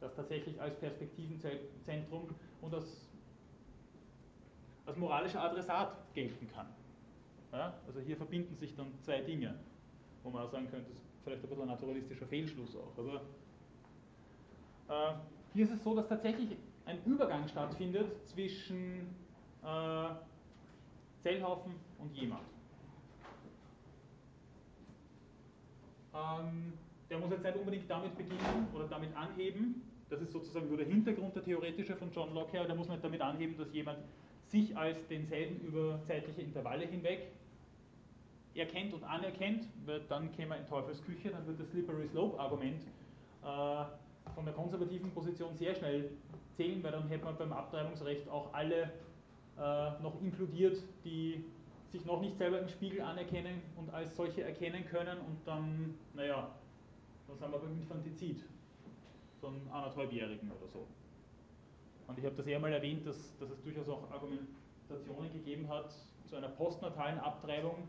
das tatsächlich als Perspektivenzentrum und als, als moralischer Adressat gelten kann. Ja? Also hier verbinden sich dann zwei Dinge, wo man auch sagen könnte, das ist vielleicht ein bisschen ein naturalistischer Fehlschluss auch. Aber äh, hier ist es so, dass tatsächlich ein Übergang stattfindet zwischen äh, Zellhaufen und jemand. Ähm, der muss jetzt nicht unbedingt damit beginnen oder damit anheben, das ist sozusagen nur der Hintergrund der theoretische von John Locke her, der muss nicht damit anheben, dass jemand sich als denselben über zeitliche Intervalle hinweg erkennt und anerkennt, weil dann käme er in Teufels Küche, dann wird das Slippery Slope Argument äh, von der konservativen Position sehr schnell zählen, weil dann hätte man beim Abtreibungsrecht auch alle äh, noch inkludiert, die sich noch nicht selber im Spiegel anerkennen und als solche erkennen können und dann, naja, dann sind wir beim Infantizid von anderthalbjährigen oder so. Und ich habe das eher mal erwähnt, dass, dass es durchaus auch Argumentationen gegeben hat zu einer postnatalen Abtreibung,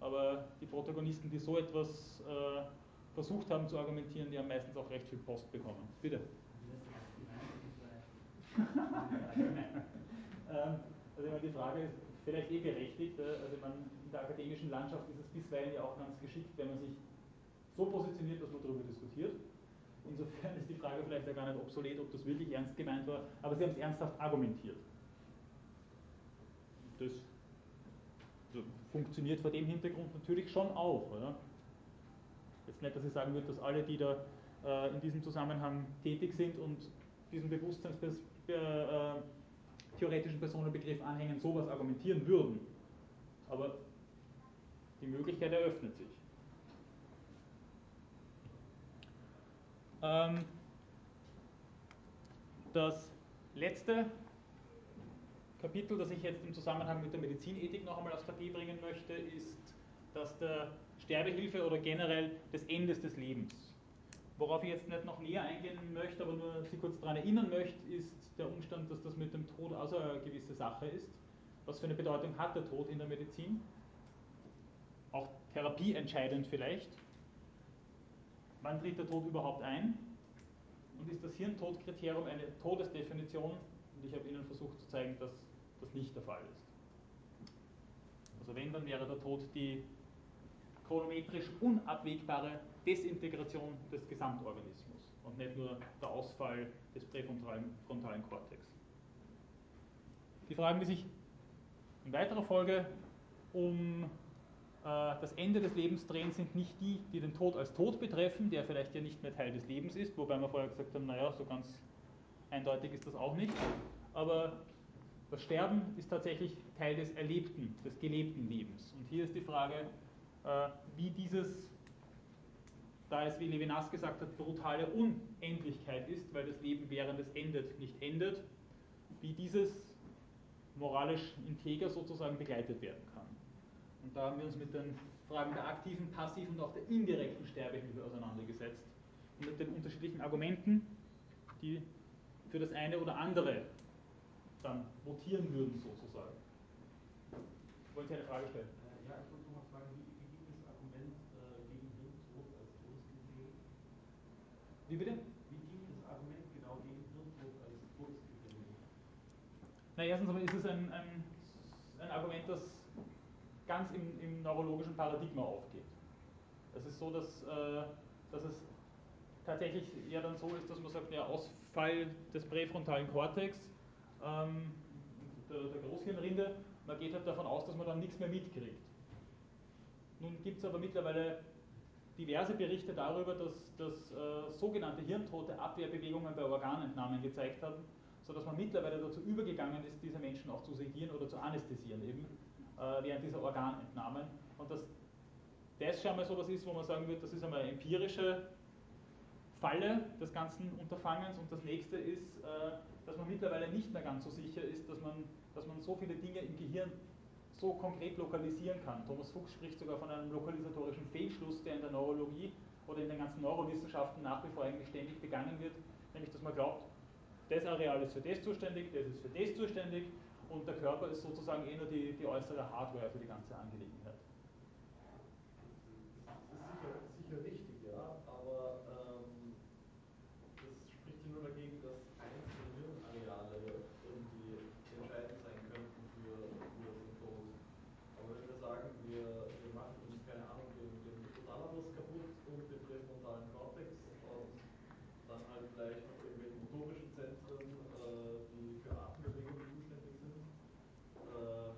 aber die Protagonisten, die so etwas äh, versucht haben zu argumentieren, die haben meistens auch recht viel Post bekommen. Bitte. ähm, also meine, die Frage ist vielleicht eh berechtigt. Äh, also meine, in der akademischen Landschaft ist es bisweilen ja auch ganz geschickt, wenn man sich so positioniert, dass man darüber diskutiert. Insofern ist die Frage vielleicht ja gar nicht obsolet, ob das wirklich ernst gemeint war, aber sie haben es ernsthaft argumentiert. Das funktioniert vor dem Hintergrund natürlich schon auch. Oder? Jetzt nicht, dass ich sagen würde, dass alle, die da äh, in diesem Zusammenhang tätig sind und diesen bewusstseinstheoretischen äh, Personenbegriff anhängen, sowas argumentieren würden. Aber die Möglichkeit eröffnet sich. Das letzte Kapitel, das ich jetzt im Zusammenhang mit der Medizinethik noch einmal aufs Tapet bringen möchte, ist das der Sterbehilfe oder generell des Endes des Lebens. Worauf ich jetzt nicht noch näher eingehen möchte, aber nur Sie kurz daran erinnern möchte, ist der Umstand, dass das mit dem Tod also eine gewisse Sache ist. Was für eine Bedeutung hat der Tod in der Medizin? Auch therapieentscheidend vielleicht. Wann tritt der Tod überhaupt ein? Und ist das Hirntodkriterium eine Todesdefinition? Und ich habe Ihnen versucht zu zeigen, dass das nicht der Fall ist. Also wenn, dann wäre der Tod die chronometrisch unabwegbare Desintegration des Gesamtorganismus und nicht nur der Ausfall des präfrontalen frontalen Kortex. Die Fragen, die sich in weiterer Folge um das Ende des Lebens drehen, sind nicht die, die den Tod als Tod betreffen, der vielleicht ja nicht mehr Teil des Lebens ist, wobei wir vorher gesagt haben, naja, so ganz eindeutig ist das auch nicht. Aber das Sterben ist tatsächlich Teil des erlebten, des gelebten Lebens. Und hier ist die Frage, äh, wie dieses, da es, wie Levinas gesagt hat, brutale Unendlichkeit ist, weil das Leben während es endet nicht endet, wie dieses moralisch integer sozusagen begleitet werden kann. Und da haben wir uns mit den Fragen der aktiven, passiven und auch der indirekten Sterbehilfe auseinandergesetzt. Und mit den unterschiedlichen Argumenten, die für das eine oder andere dann votieren würden, sozusagen. Wollen Sie eine Frage stellen? Äh, ja, ich wollte nochmal fragen, wie, wie ging das Argument äh, gegen den Tod als Todesgefährdung? Wie bitte? Wie ging das Argument genau gegen Hirntod als Todesgefährdung? Na, erstens einmal ist es ein, ein, ein Argument, das ganz im, im, neurologischen Paradigma aufgeht. Es ist so, dass, äh, dass es tatsächlich ja dann so ist, dass man sagt, ja, Ausfall des präfrontalen Kortex, ähm, der, der Großhirnrinde, man geht halt davon aus, dass man dann nichts mehr mitkriegt. Nun gibt es aber mittlerweile diverse Berichte darüber, dass, dass äh, sogenannte hirntote Abwehrbewegungen bei Organentnahmen gezeigt haben, sodass man mittlerweile dazu übergegangen ist, diese Menschen auch zu sedieren oder zu anästhesieren eben während dieser Organentnahmen. Und dass das schon mal sowas ist, wo man sagen wird, das ist einmal eine empirische Falle des ganzen Unterfangens und das nächste ist, äh, dass man mittlerweile nicht mehr ganz so sicher ist, dass man, dass man so viele Dinge im Gehirn so konkret lokalisieren kann. Thomas Fuchs spricht sogar von einem lokalisatorischen Fehlschluss, der in der Neurologie oder in den ganzen Neurowissenschaften nach wie vor eigentlich ständig begangen wird, nämlich dass man glaubt, das Areal ist für das zuständig, das ist für das zuständig und der Körper ist sozusagen eh nur die, die äußere Hardware für die ganze Angelegenheit. Das ist sicher, sicher richtig, ja, aber ähm, das spricht ja nur dagegen, dass einzelne Hirnareale irgendwie entscheidend sein könnten für, für Symptome. Aber wenn wir sagen, wir, wir machen uns, keine Ahnung, den, den Hypothalamus kaputt und den präfrontalen Kortex und dann halt vielleicht noch irgendwelche motorischen Zentren, äh, die für Atembewegung zuständig sind, äh,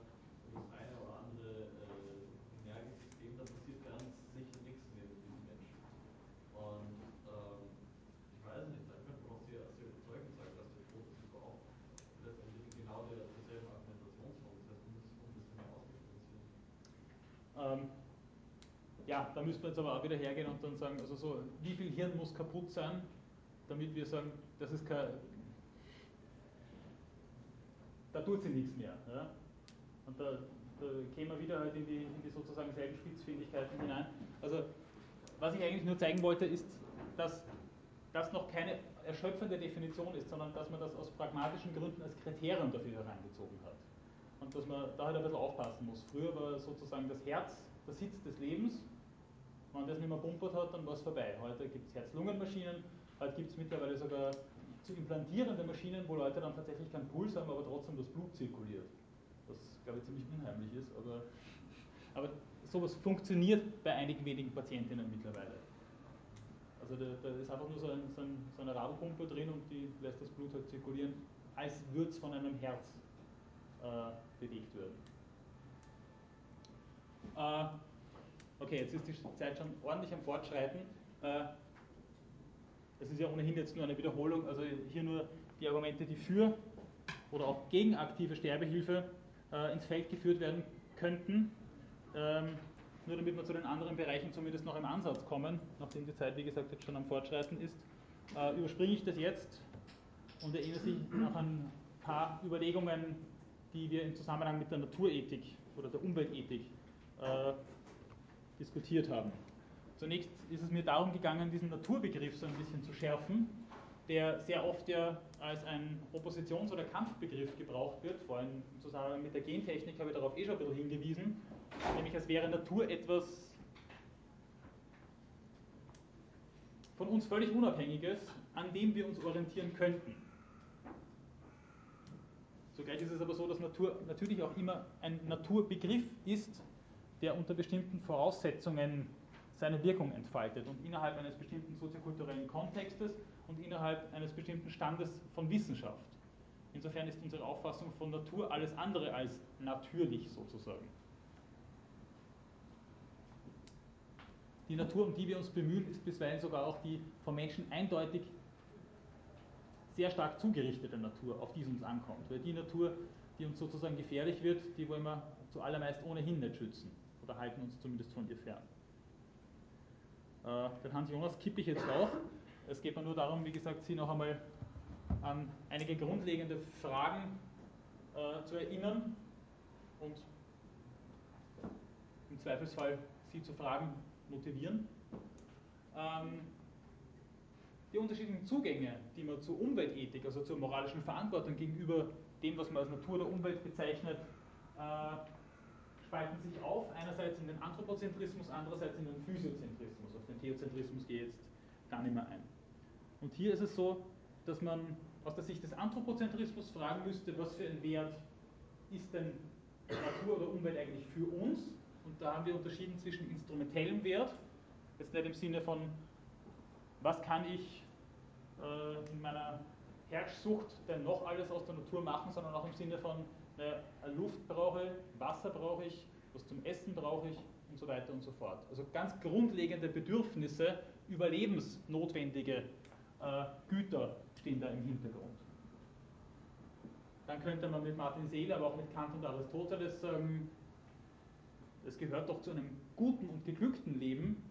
und das eine oder andere äh, Nervensystem, dann passiert ganz sicher nichts mehr mit diesen Menschen. Und ähm, ich weiß nicht, da könnte man auch sehr, sehr überzeugend sein, dass der Prototyp auch letztendlich in genau der, derselben Argumentationsform, das heißt, um das, um das genau auszudifferenzieren. Ähm, ja, da müsste man jetzt aber auch wieder hergehen und dann sagen, also so, wie viel Hirn muss kaputt sein, damit wir sagen, das ist kein, da tut sie nichts mehr. Ja? Und da, da kämen wir wieder halt in die, in die sozusagen selben Spitzfindigkeiten hinein. Also, was ich eigentlich nur zeigen wollte, ist, dass das noch keine erschöpfende Definition ist, sondern dass man das aus pragmatischen Gründen als Kriterium dafür herangezogen hat. Und dass man da halt ein bisschen aufpassen muss. Früher war sozusagen das Herz der Sitz des Lebens. Wenn das nicht mehr pumpert hat, dann war es vorbei. Heute gibt es Herz-Lungen-Maschinen, heute gibt es mittlerweile sogar zu implantierende Maschinen, wo Leute dann tatsächlich keinen Puls haben, aber trotzdem das Blut zirkuliert. Was, glaube ich, ziemlich unheimlich ist, aber, aber sowas funktioniert bei einigen wenigen Patientinnen mittlerweile. Also da, da ist einfach nur so, ein, so, ein, so eine Radlpumpe drin und die lässt das Blut halt zirkulieren, als würde es von einem Herz äh, bewegt werden. Äh, okay, jetzt ist die Zeit schon ordentlich am Fortschreiten. Äh, das ist ja ohnehin jetzt nur eine Wiederholung, also hier nur die Argumente, die für oder auch gegen aktive Sterbehilfe äh, ins Feld geführt werden könnten. Ähm, nur damit wir zu den anderen Bereichen zumindest noch im Ansatz kommen, nachdem die Zeit, wie gesagt, jetzt schon am Fortschreiten ist, äh, überspringe ich das jetzt und erinnere sich noch an ein paar Überlegungen, die wir im Zusammenhang mit der Naturethik oder der Umweltethik diskutiert haben. Zunächst ist es mir darum gegangen, diesen Naturbegriff so ein bisschen zu schärfen, der sehr oft ja als ein Oppositions- oder Kampfbegriff gebraucht wird. Vor allem im Zusammenhang mit der Gentechnik habe ich darauf eh schon ein bisschen hingewiesen, nämlich als wäre Natur etwas von uns völlig Unabhängiges, an dem wir uns orientieren könnten. Zugleich ist es aber so, dass Natur natürlich auch immer ein Naturbegriff ist, der unter bestimmten Voraussetzungen seine Wirkung entfaltet und innerhalb eines bestimmten soziokulturellen Kontextes und innerhalb eines bestimmten Standes von Wissenschaft. Insofern ist unsere Auffassung von Natur alles andere als natürlich sozusagen. Die Natur, um die wir uns bemühen, ist bisweilen sogar auch die vom Menschen eindeutig sehr stark zugerichtete Natur, auf die es uns ankommt. Weil die Natur, die uns sozusagen gefährlich wird, die wollen wir zuallermeist ohnehin nicht schützen oder halten uns zumindest von ihr fern. Äh, den Hans Jonas kippe ich jetzt auch. Es geht mir nur darum, wie gesagt, Sie noch einmal an einige grundlegende Fragen äh, zu erinnern und im Zweifelsfall Sie zu Fragen motivieren. Ähm, die unterschiedlichen Zugänge, die man zur Umweltethik, also zur moralischen Verantwortung gegenüber dem, was man als Natur oder Umwelt bezeichnet, äh, spalten sich auf. Einerseits in den Anthropozentrismus, andererseits in den Physiozentrismus. Auf den Theozentrismus gehe ich jetzt gar nicht mehr ein. Und hier ist es so, dass man aus der Sicht des Anthropozentrismus fragen müsste, was für ein Wert ist denn Natur oder Umwelt eigentlich für uns? Und da haben wir unterschieden zwischen instrumentellem Wert, jetzt nicht im Sinne von, was kann ich äh, in meiner Herrschsucht denn noch alles aus der Natur machen, sondern auch im Sinne von, Luft brauche Wasser brauche ich, was zum Essen brauche ich und so weiter und so fort. Also ganz grundlegende Bedürfnisse, überlebensnotwendige äh, Güter stehen da im Hintergrund. Dann könnte man mit Martin Seele, aber auch mit Kant und Aristoteles sagen, es gehört doch zu einem guten und geglückten Leben,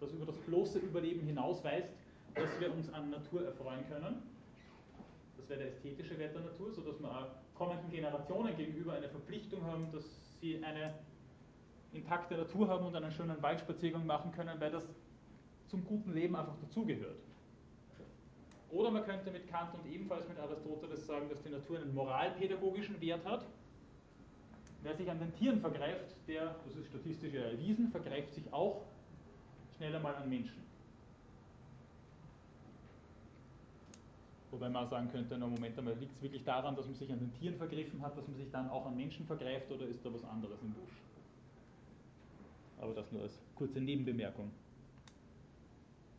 das über das bloße Überleben hinausweist, dass wir uns an Natur erfreuen können. Das wäre der ästhetische Wert der Natur, sodass wir auch kommenden Generationen gegenüber eine Verpflichtung haben, dass sie eine intakte Natur haben und einen schönen Waldspaziergang machen können, weil das zum guten Leben einfach dazugehört. Oder man könnte mit Kant und ebenfalls mit Aristoteles sagen, dass die Natur einen moralpädagogischen Wert hat. Wer sich an den Tieren vergreift, der, das ist statistisch erwiesen, vergreift sich auch schneller mal an Menschen. Wobei man auch sagen könnte, na Moment einmal, liegt es wirklich daran, dass man sich an den Tieren vergriffen hat, dass man sich dann auch an Menschen vergreift oder ist da was anderes im Busch? Aber das nur als kurze Nebenbemerkung.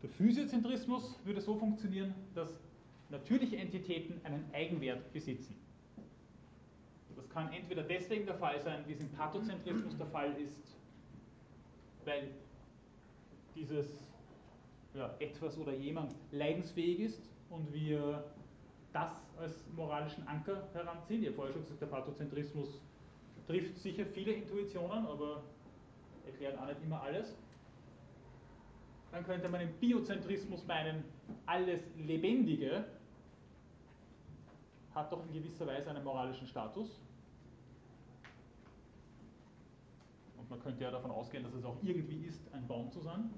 Der Physiozentrismus würde so funktionieren, dass natürliche Entitäten einen Eigenwert besitzen. Das kann entweder deswegen der Fall sein, wie es im Pathozentrismus der Fall ist, weil dieses ja, etwas oder jemand leidensfähig ist und wir das als moralischen Anker heranziehen. Ich habe vorher schon gesagt, der Pathozentrismus trifft sicher viele Intuitionen, aber erklärt auch nicht immer alles. Dann könnte man im Biozentrismus meinen, alles Lebendige hat doch in gewisser Weise einen moralischen Status. Und man könnte ja davon ausgehen, dass es auch irgendwie ist, ein Baum zu sein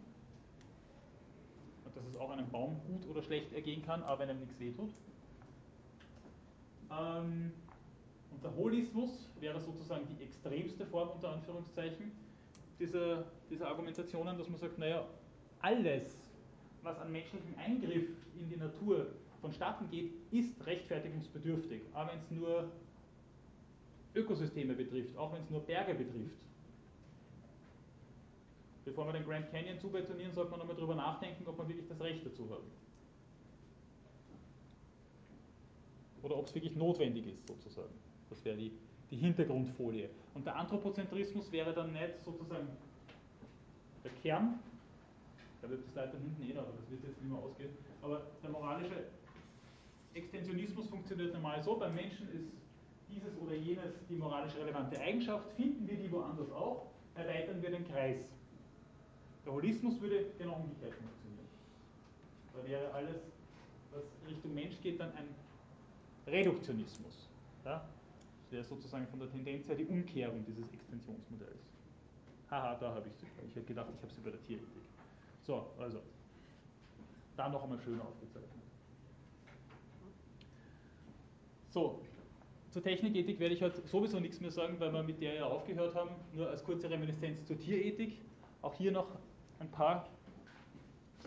dass es auch einem Baum gut oder schlecht ergehen kann, aber wenn ihm nichts wehtut. Ähm, und der Holismus wäre sozusagen die extremste Form unter Anführungszeichen dieser, dieser Argumentationen, dass man sagt, naja, alles, was an menschlichem Eingriff in die Natur vonstatten geht, ist rechtfertigungsbedürftig. Aber wenn es nur Ökosysteme betrifft, auch wenn es nur Berge betrifft, bevor wir den Grand Canyon zubetonieren, sollte man nochmal darüber nachdenken, ob man wirklich das Recht dazu hat. Oder ob es wirklich notwendig ist, sozusagen. Das wäre die, die Hintergrundfolie. Und der Anthropozentrismus wäre dann nicht sozusagen der Kern, da wird das leider hinten eh, aber das wird jetzt nicht mehr ausgehen. Aber der moralische Extensionismus funktioniert normal so, beim Menschen ist dieses oder jenes die moralisch relevante Eigenschaft, finden wir die woanders auch, erweitern wir den Kreis. Der Holismus würde genau umgekehrt funktionieren. Da wäre alles, was Richtung Mensch geht, dann ein Reduktionismus. Ja? Das wäre sozusagen von der Tendenz her die Umkehrung dieses Extensionsmodells. Haha, da habe ich es. Ich hätte gedacht, ich habe es über der Tierethik. So, also, da noch einmal schön aufgezeichnet. So, zur Technikethik werde ich heute sowieso nichts mehr sagen, weil wir mit der ja aufgehört haben. Nur als kurze Reminiszenz zur Tierethik. Auch hier noch ein paar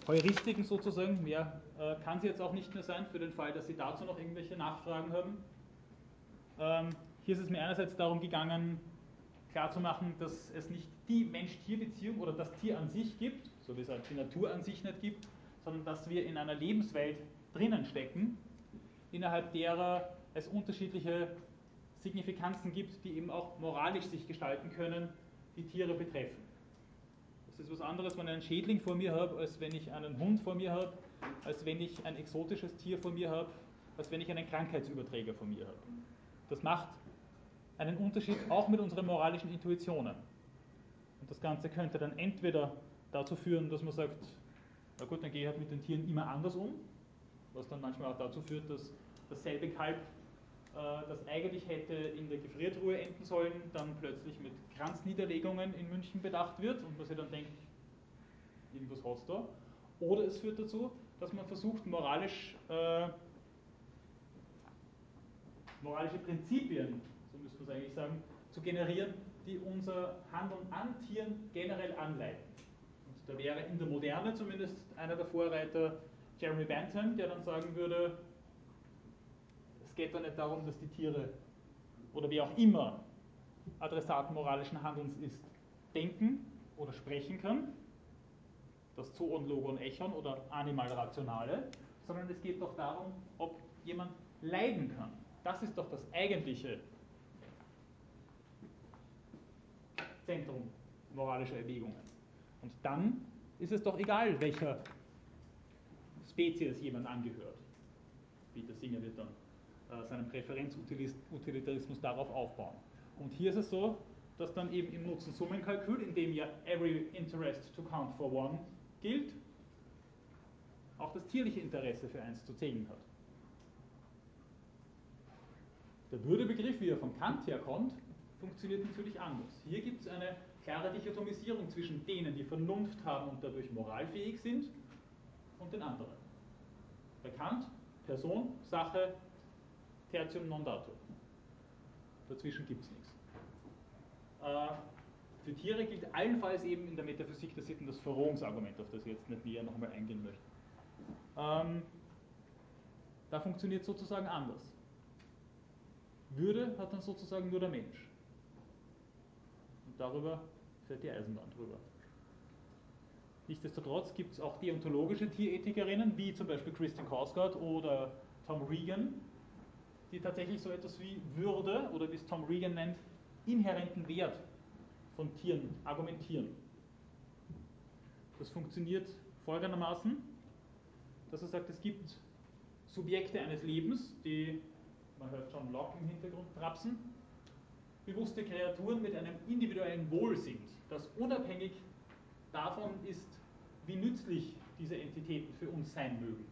Heuristiken sozusagen. Mehr äh, kann sie jetzt auch nicht mehr sein, für den Fall, dass Sie dazu noch irgendwelche Nachfragen haben. Ähm, hier ist es mir einerseits darum gegangen, klarzumachen, dass es nicht die Mensch-Tier-Beziehung oder das Tier an sich gibt, so wie es halt die Natur an sich nicht gibt, sondern dass wir in einer Lebenswelt drinnen stecken, innerhalb derer es unterschiedliche Signifikanzen gibt, die eben auch moralisch sich gestalten können, die Tiere betreffen. Das ist was anderes, wenn ich einen Schädling vor mir habe, als wenn ich einen Hund vor mir habe, als wenn ich ein exotisches Tier vor mir habe, als wenn ich einen Krankheitsüberträger vor mir habe. Das macht einen Unterschied auch mit unseren moralischen Intuitionen. Und das Ganze könnte dann entweder dazu führen, dass man sagt, na gut, dann gehe ich halt mit den Tieren immer anders um, was dann manchmal auch dazu führt, dass dasselbe Kalb, das eigentlich hätte in der Gefriertruhe enden sollen, dann plötzlich mit Kranzniederlegungen in München bedacht wird und man sich dann denkt, irgendwas hat es da. Oder es führt dazu, dass man versucht, moralisch, äh, moralische Prinzipien, so müsste man es eigentlich sagen, zu generieren, die unser Handeln an Tieren generell anleiten. Und da wäre in der Moderne zumindest einer der Vorreiter Jeremy Bentham, der dann sagen würde, geht doch nicht darum, dass die Tiere oder wie auch immer Adressaten moralischen Handelns ist, denken oder sprechen kann, das Zoon, Logon, Echon oder Animal Rationale, sondern es geht doch darum, ob jemand leiden kann. Das ist doch das eigentliche Zentrum moralischer Erwägungen. Und dann ist es doch egal, welcher Spezies jemand angehört. Peter Singer wird dann äh, seinen Präferenzutilitarismus darauf aufbauen. Und hier ist es so, dass dann eben im Nutzen-Summen-Kalkül, in dem ja every interest to count for one gilt, auch das tierliche Interesse für eins zu zählen hat. Der Würdebegriff, wie er von Kant herkommt, funktioniert natürlich anders. Hier gibt es eine klare Dichotomisierung zwischen denen, die Vernunft haben und dadurch moralfähig sind, und den anderen. Bei Kant Person, Sache, Tertium non datur. Dazwischen gibt es nichts. Äh, für Tiere gilt allenfalls eben in der Metaphysik der Sitten das Verrohungsargument, auf das ich jetzt nicht näher nochmal eingehen möchte. Ähm, da funktioniert sozusagen anders. Würde hat dann sozusagen nur der Mensch. Und darüber fährt die Eisenbahn drüber. Nichtsdestotrotz gibt es auch deontologische Tierethikerinnen, wie zum Beispiel Christian Korsgaard oder Tom Regan, die tatsächlich so etwas wie Würde oder wie es Tom Regan nennt, inhärenten Wert von Tieren argumentieren. Das funktioniert folgendermaßen, dass er sagt, es gibt Subjekte eines Lebens, die, man hört John Locke im Hintergrund trapsen, bewusste Kreaturen mit einem individuellen Wohl sind, das unabhängig davon ist, wie nützlich diese Entitäten für uns sein mögen.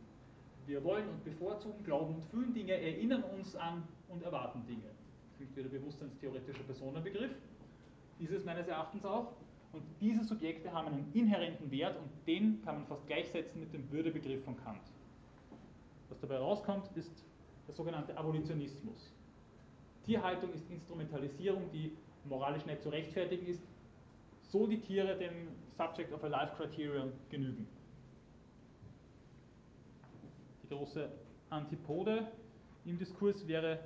Wir wollen und bevorzugen, glauben und fühlen Dinge, erinnern uns an und erwarten Dinge. Das ist wieder bewusstseinstheoretischer Personenbegriff. Ist es meines Erachtens auch. Und diese Subjekte haben einen inhärenten Wert und den kann man fast gleichsetzen mit dem Würdebegriff von Kant. Was dabei rauskommt, ist der sogenannte Abolitionismus. Tierhaltung ist Instrumentalisierung, die moralisch nicht zu rechtfertigen ist, so die Tiere dem Subject of a Life Criterion genügen. Die große Antipode im Diskurs wäre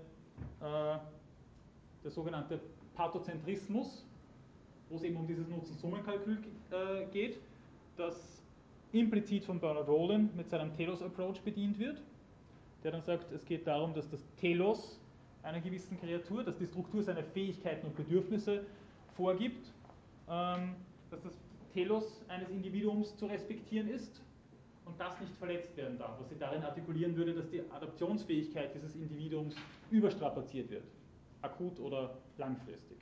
äh, der sogenannte Pathozentrismus, wo es eben um dieses Nutzen-Summen-Kalkül äh, geht, das implizit von Bernard Rowland mit seinem Telos-Approach bedient wird, der dann sagt, es geht darum, dass das Telos einer gewissen Kreatur, dass die Struktur seiner Fähigkeiten und Bedürfnisse vorgibt, ähm, dass das Telos eines Individuums zu respektieren ist und das nicht verletzt werden darf, was sie darin artikulieren würde, dass die Adaptionsfähigkeit dieses Individuums überstrapaziert wird, akut oder langfristig.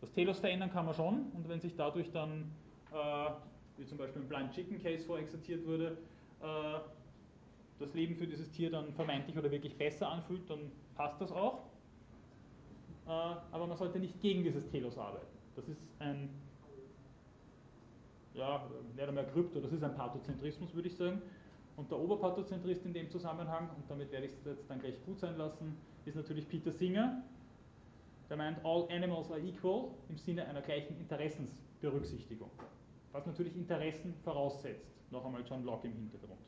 Das Telos verändern kann man schon und wenn sich dadurch dann, äh, wie zum Beispiel im Blind Chicken Case vorexerziert wurde, äh, das Leben für dieses Tier dann vermeintlich oder wirklich besser anfühlt, dann passt das auch. Äh, aber man sollte nicht gegen dieses Telos arbeiten. Das ist ein ja, nicht einmal Krypto, das ist ein Pathozentrismus, würde ich sagen. Und der Oberpathozentrist in dem Zusammenhang, und damit werde ich es jetzt dann gleich gut sein lassen, ist natürlich Peter Singer. Der meint, all animals are equal im Sinne einer gleichen Interessensberücksichtigung. Was natürlich Interessen voraussetzt. Noch einmal John Locke im Hintergrund.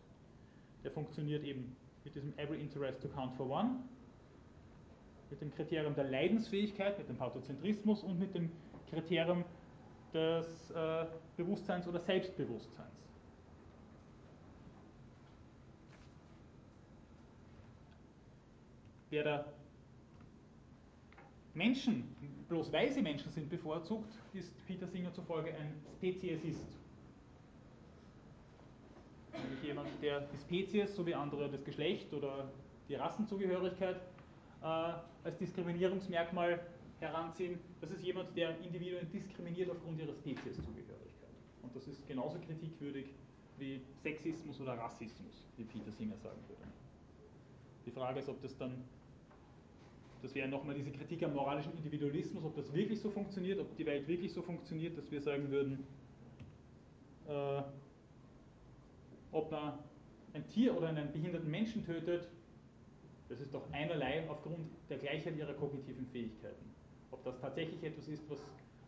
Der funktioniert eben mit diesem every interest to count for one, mit dem Kriterium der Leidensfähigkeit, mit dem Pathozentrismus und mit dem Kriterium des äh, Bewusstseins oder Selbstbewusstseins. Wer da Menschen, bloß weil sie Menschen sind, bevorzugt, ist Peter Singer zufolge ein Speziesist. Nämlich jemand, der die Spezies sowie andere das Geschlecht oder die Rassenzugehörigkeit äh, als Diskriminierungsmerkmal heranziehen, das ist jemand, der Individuen diskriminiert aufgrund ihrer Spezieszugehörigkeit. Und das ist genauso kritikwürdig wie Sexismus oder Rassismus, wie Peter Singer sagen würde. Die Frage ist, ob das dann, das wäre nochmal diese Kritik am moralischen Individualismus, ob das wirklich so funktioniert, ob die Welt wirklich so funktioniert, dass wir sagen würden, äh, ob man ein Tier oder einen behinderten Menschen tötet, das ist doch einerlei aufgrund der Gleichheit ihrer kognitiven Fähigkeiten ob das tatsächlich etwas ist, was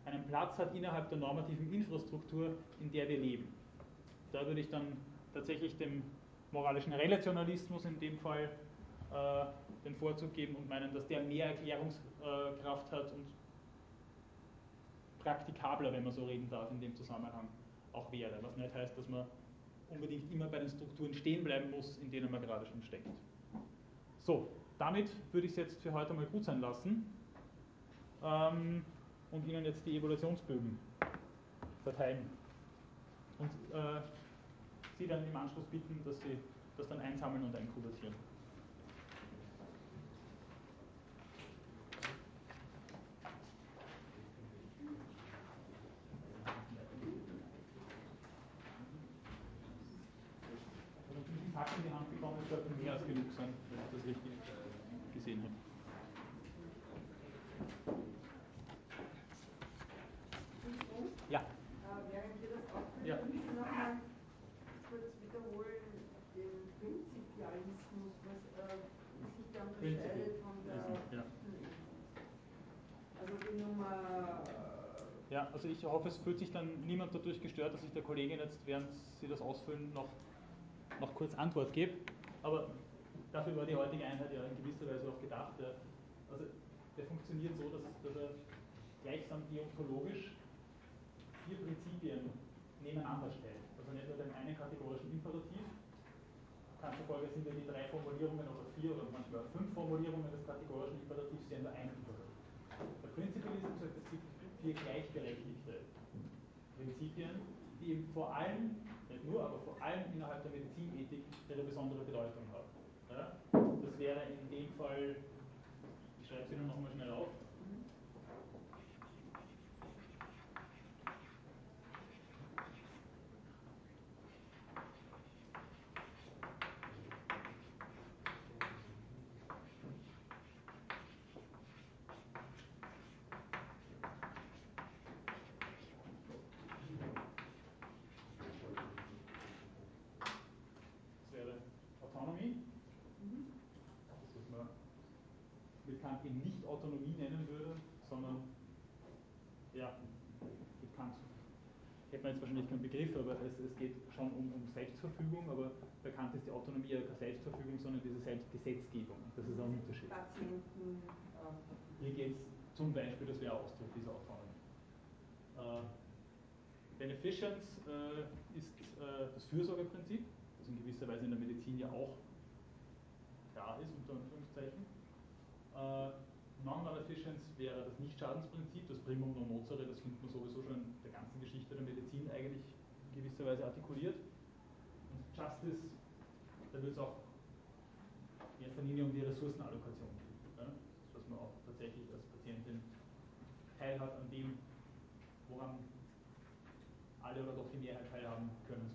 einen Platz hat innerhalb der normativen Infrastruktur, in der wir leben. Da würde ich dann tatsächlich dem moralischen Relationalismus in dem Fall äh, den Vorzug geben und meinen, dass der mehr Erklärungskraft hat und praktikabler, wenn man so reden darf, in dem Zusammenhang auch wäre. Was nicht heißt, dass man unbedingt immer bei den Strukturen stehen bleiben muss, in denen man gerade schon steckt. So, damit würde ich es jetzt für heute mal gut sein lassen ähm, und Ihnen jetzt die Evaluationsbögen verteilen. Und äh, Sie dann im Anschluss bitten, dass Sie das dann einsammeln und einkubatieren. Tag in die Hand bekommen, es sollte mehr als genug sein, wenn ich das richtig gesehen habe. Ja. Äh, während wir das ausführen, ja. können Sie nochmal kurz wiederholen den Prinzipialismus, was, äh, wie sich der unterscheidet von der ja. Also die Nummer. Ja, also ich hoffe, es fühlt sich dann niemand dadurch gestört, dass ich der Kollegin jetzt, während Sie das ausfüllen, noch noch kurz Antwort gebe. Aber dafür war die heutige Einheit ja in gewisser Weise auch gedacht. Ja. Also der funktioniert so, dass, dass er gleichsam deontologisch vier Prinzipien nebeneinander stellt. Also nicht nur den einen kategorischen Imperativ, kann zufolge sind ja die drei Formulierungen oder vier oder manchmal fünf Formulierungen des kategorischen Imperativs ja nur ein Imperativ. Der Prinzipialismus sagt, es gibt vier gleichberechtigte Prinzipien, die eben vor allem nicht nur, aber vor allem innerhalb der Medizinethik ihre besondere Bedeutung hat. Ja? Das wäre in dem Fall, ich schreibe sie nur nochmal schnell auf, Selbstverfügung, aber bekannt ist die Autonomie ja keine Selbstverfügung, sondern diese Selbstgesetzgebung. Das ist ein Unterschied. Patienten. Hier geht es zum Beispiel, das wäre Ausdruck dieser Autonomie. Äh, Beneficence äh, ist äh, das Fürsorgeprinzip, das in gewisser Weise in der Medizin ja auch klar ist, unter Anführungszeichen. Äh, Non-Maleficence wäre das Nichtschadensprinzip, das Primum non nocere, das findet man sowieso schon in der ganzen Geschichte der Medizin eigentlich in gewisser Weise artikuliert. Justice, da wird es auch in erster Linie um die Ressourcenallokation gehen. Ja? Dass man auch tatsächlich als Patientin teilhat an dem, woran alle oder doch die Mehrheit teilhaben können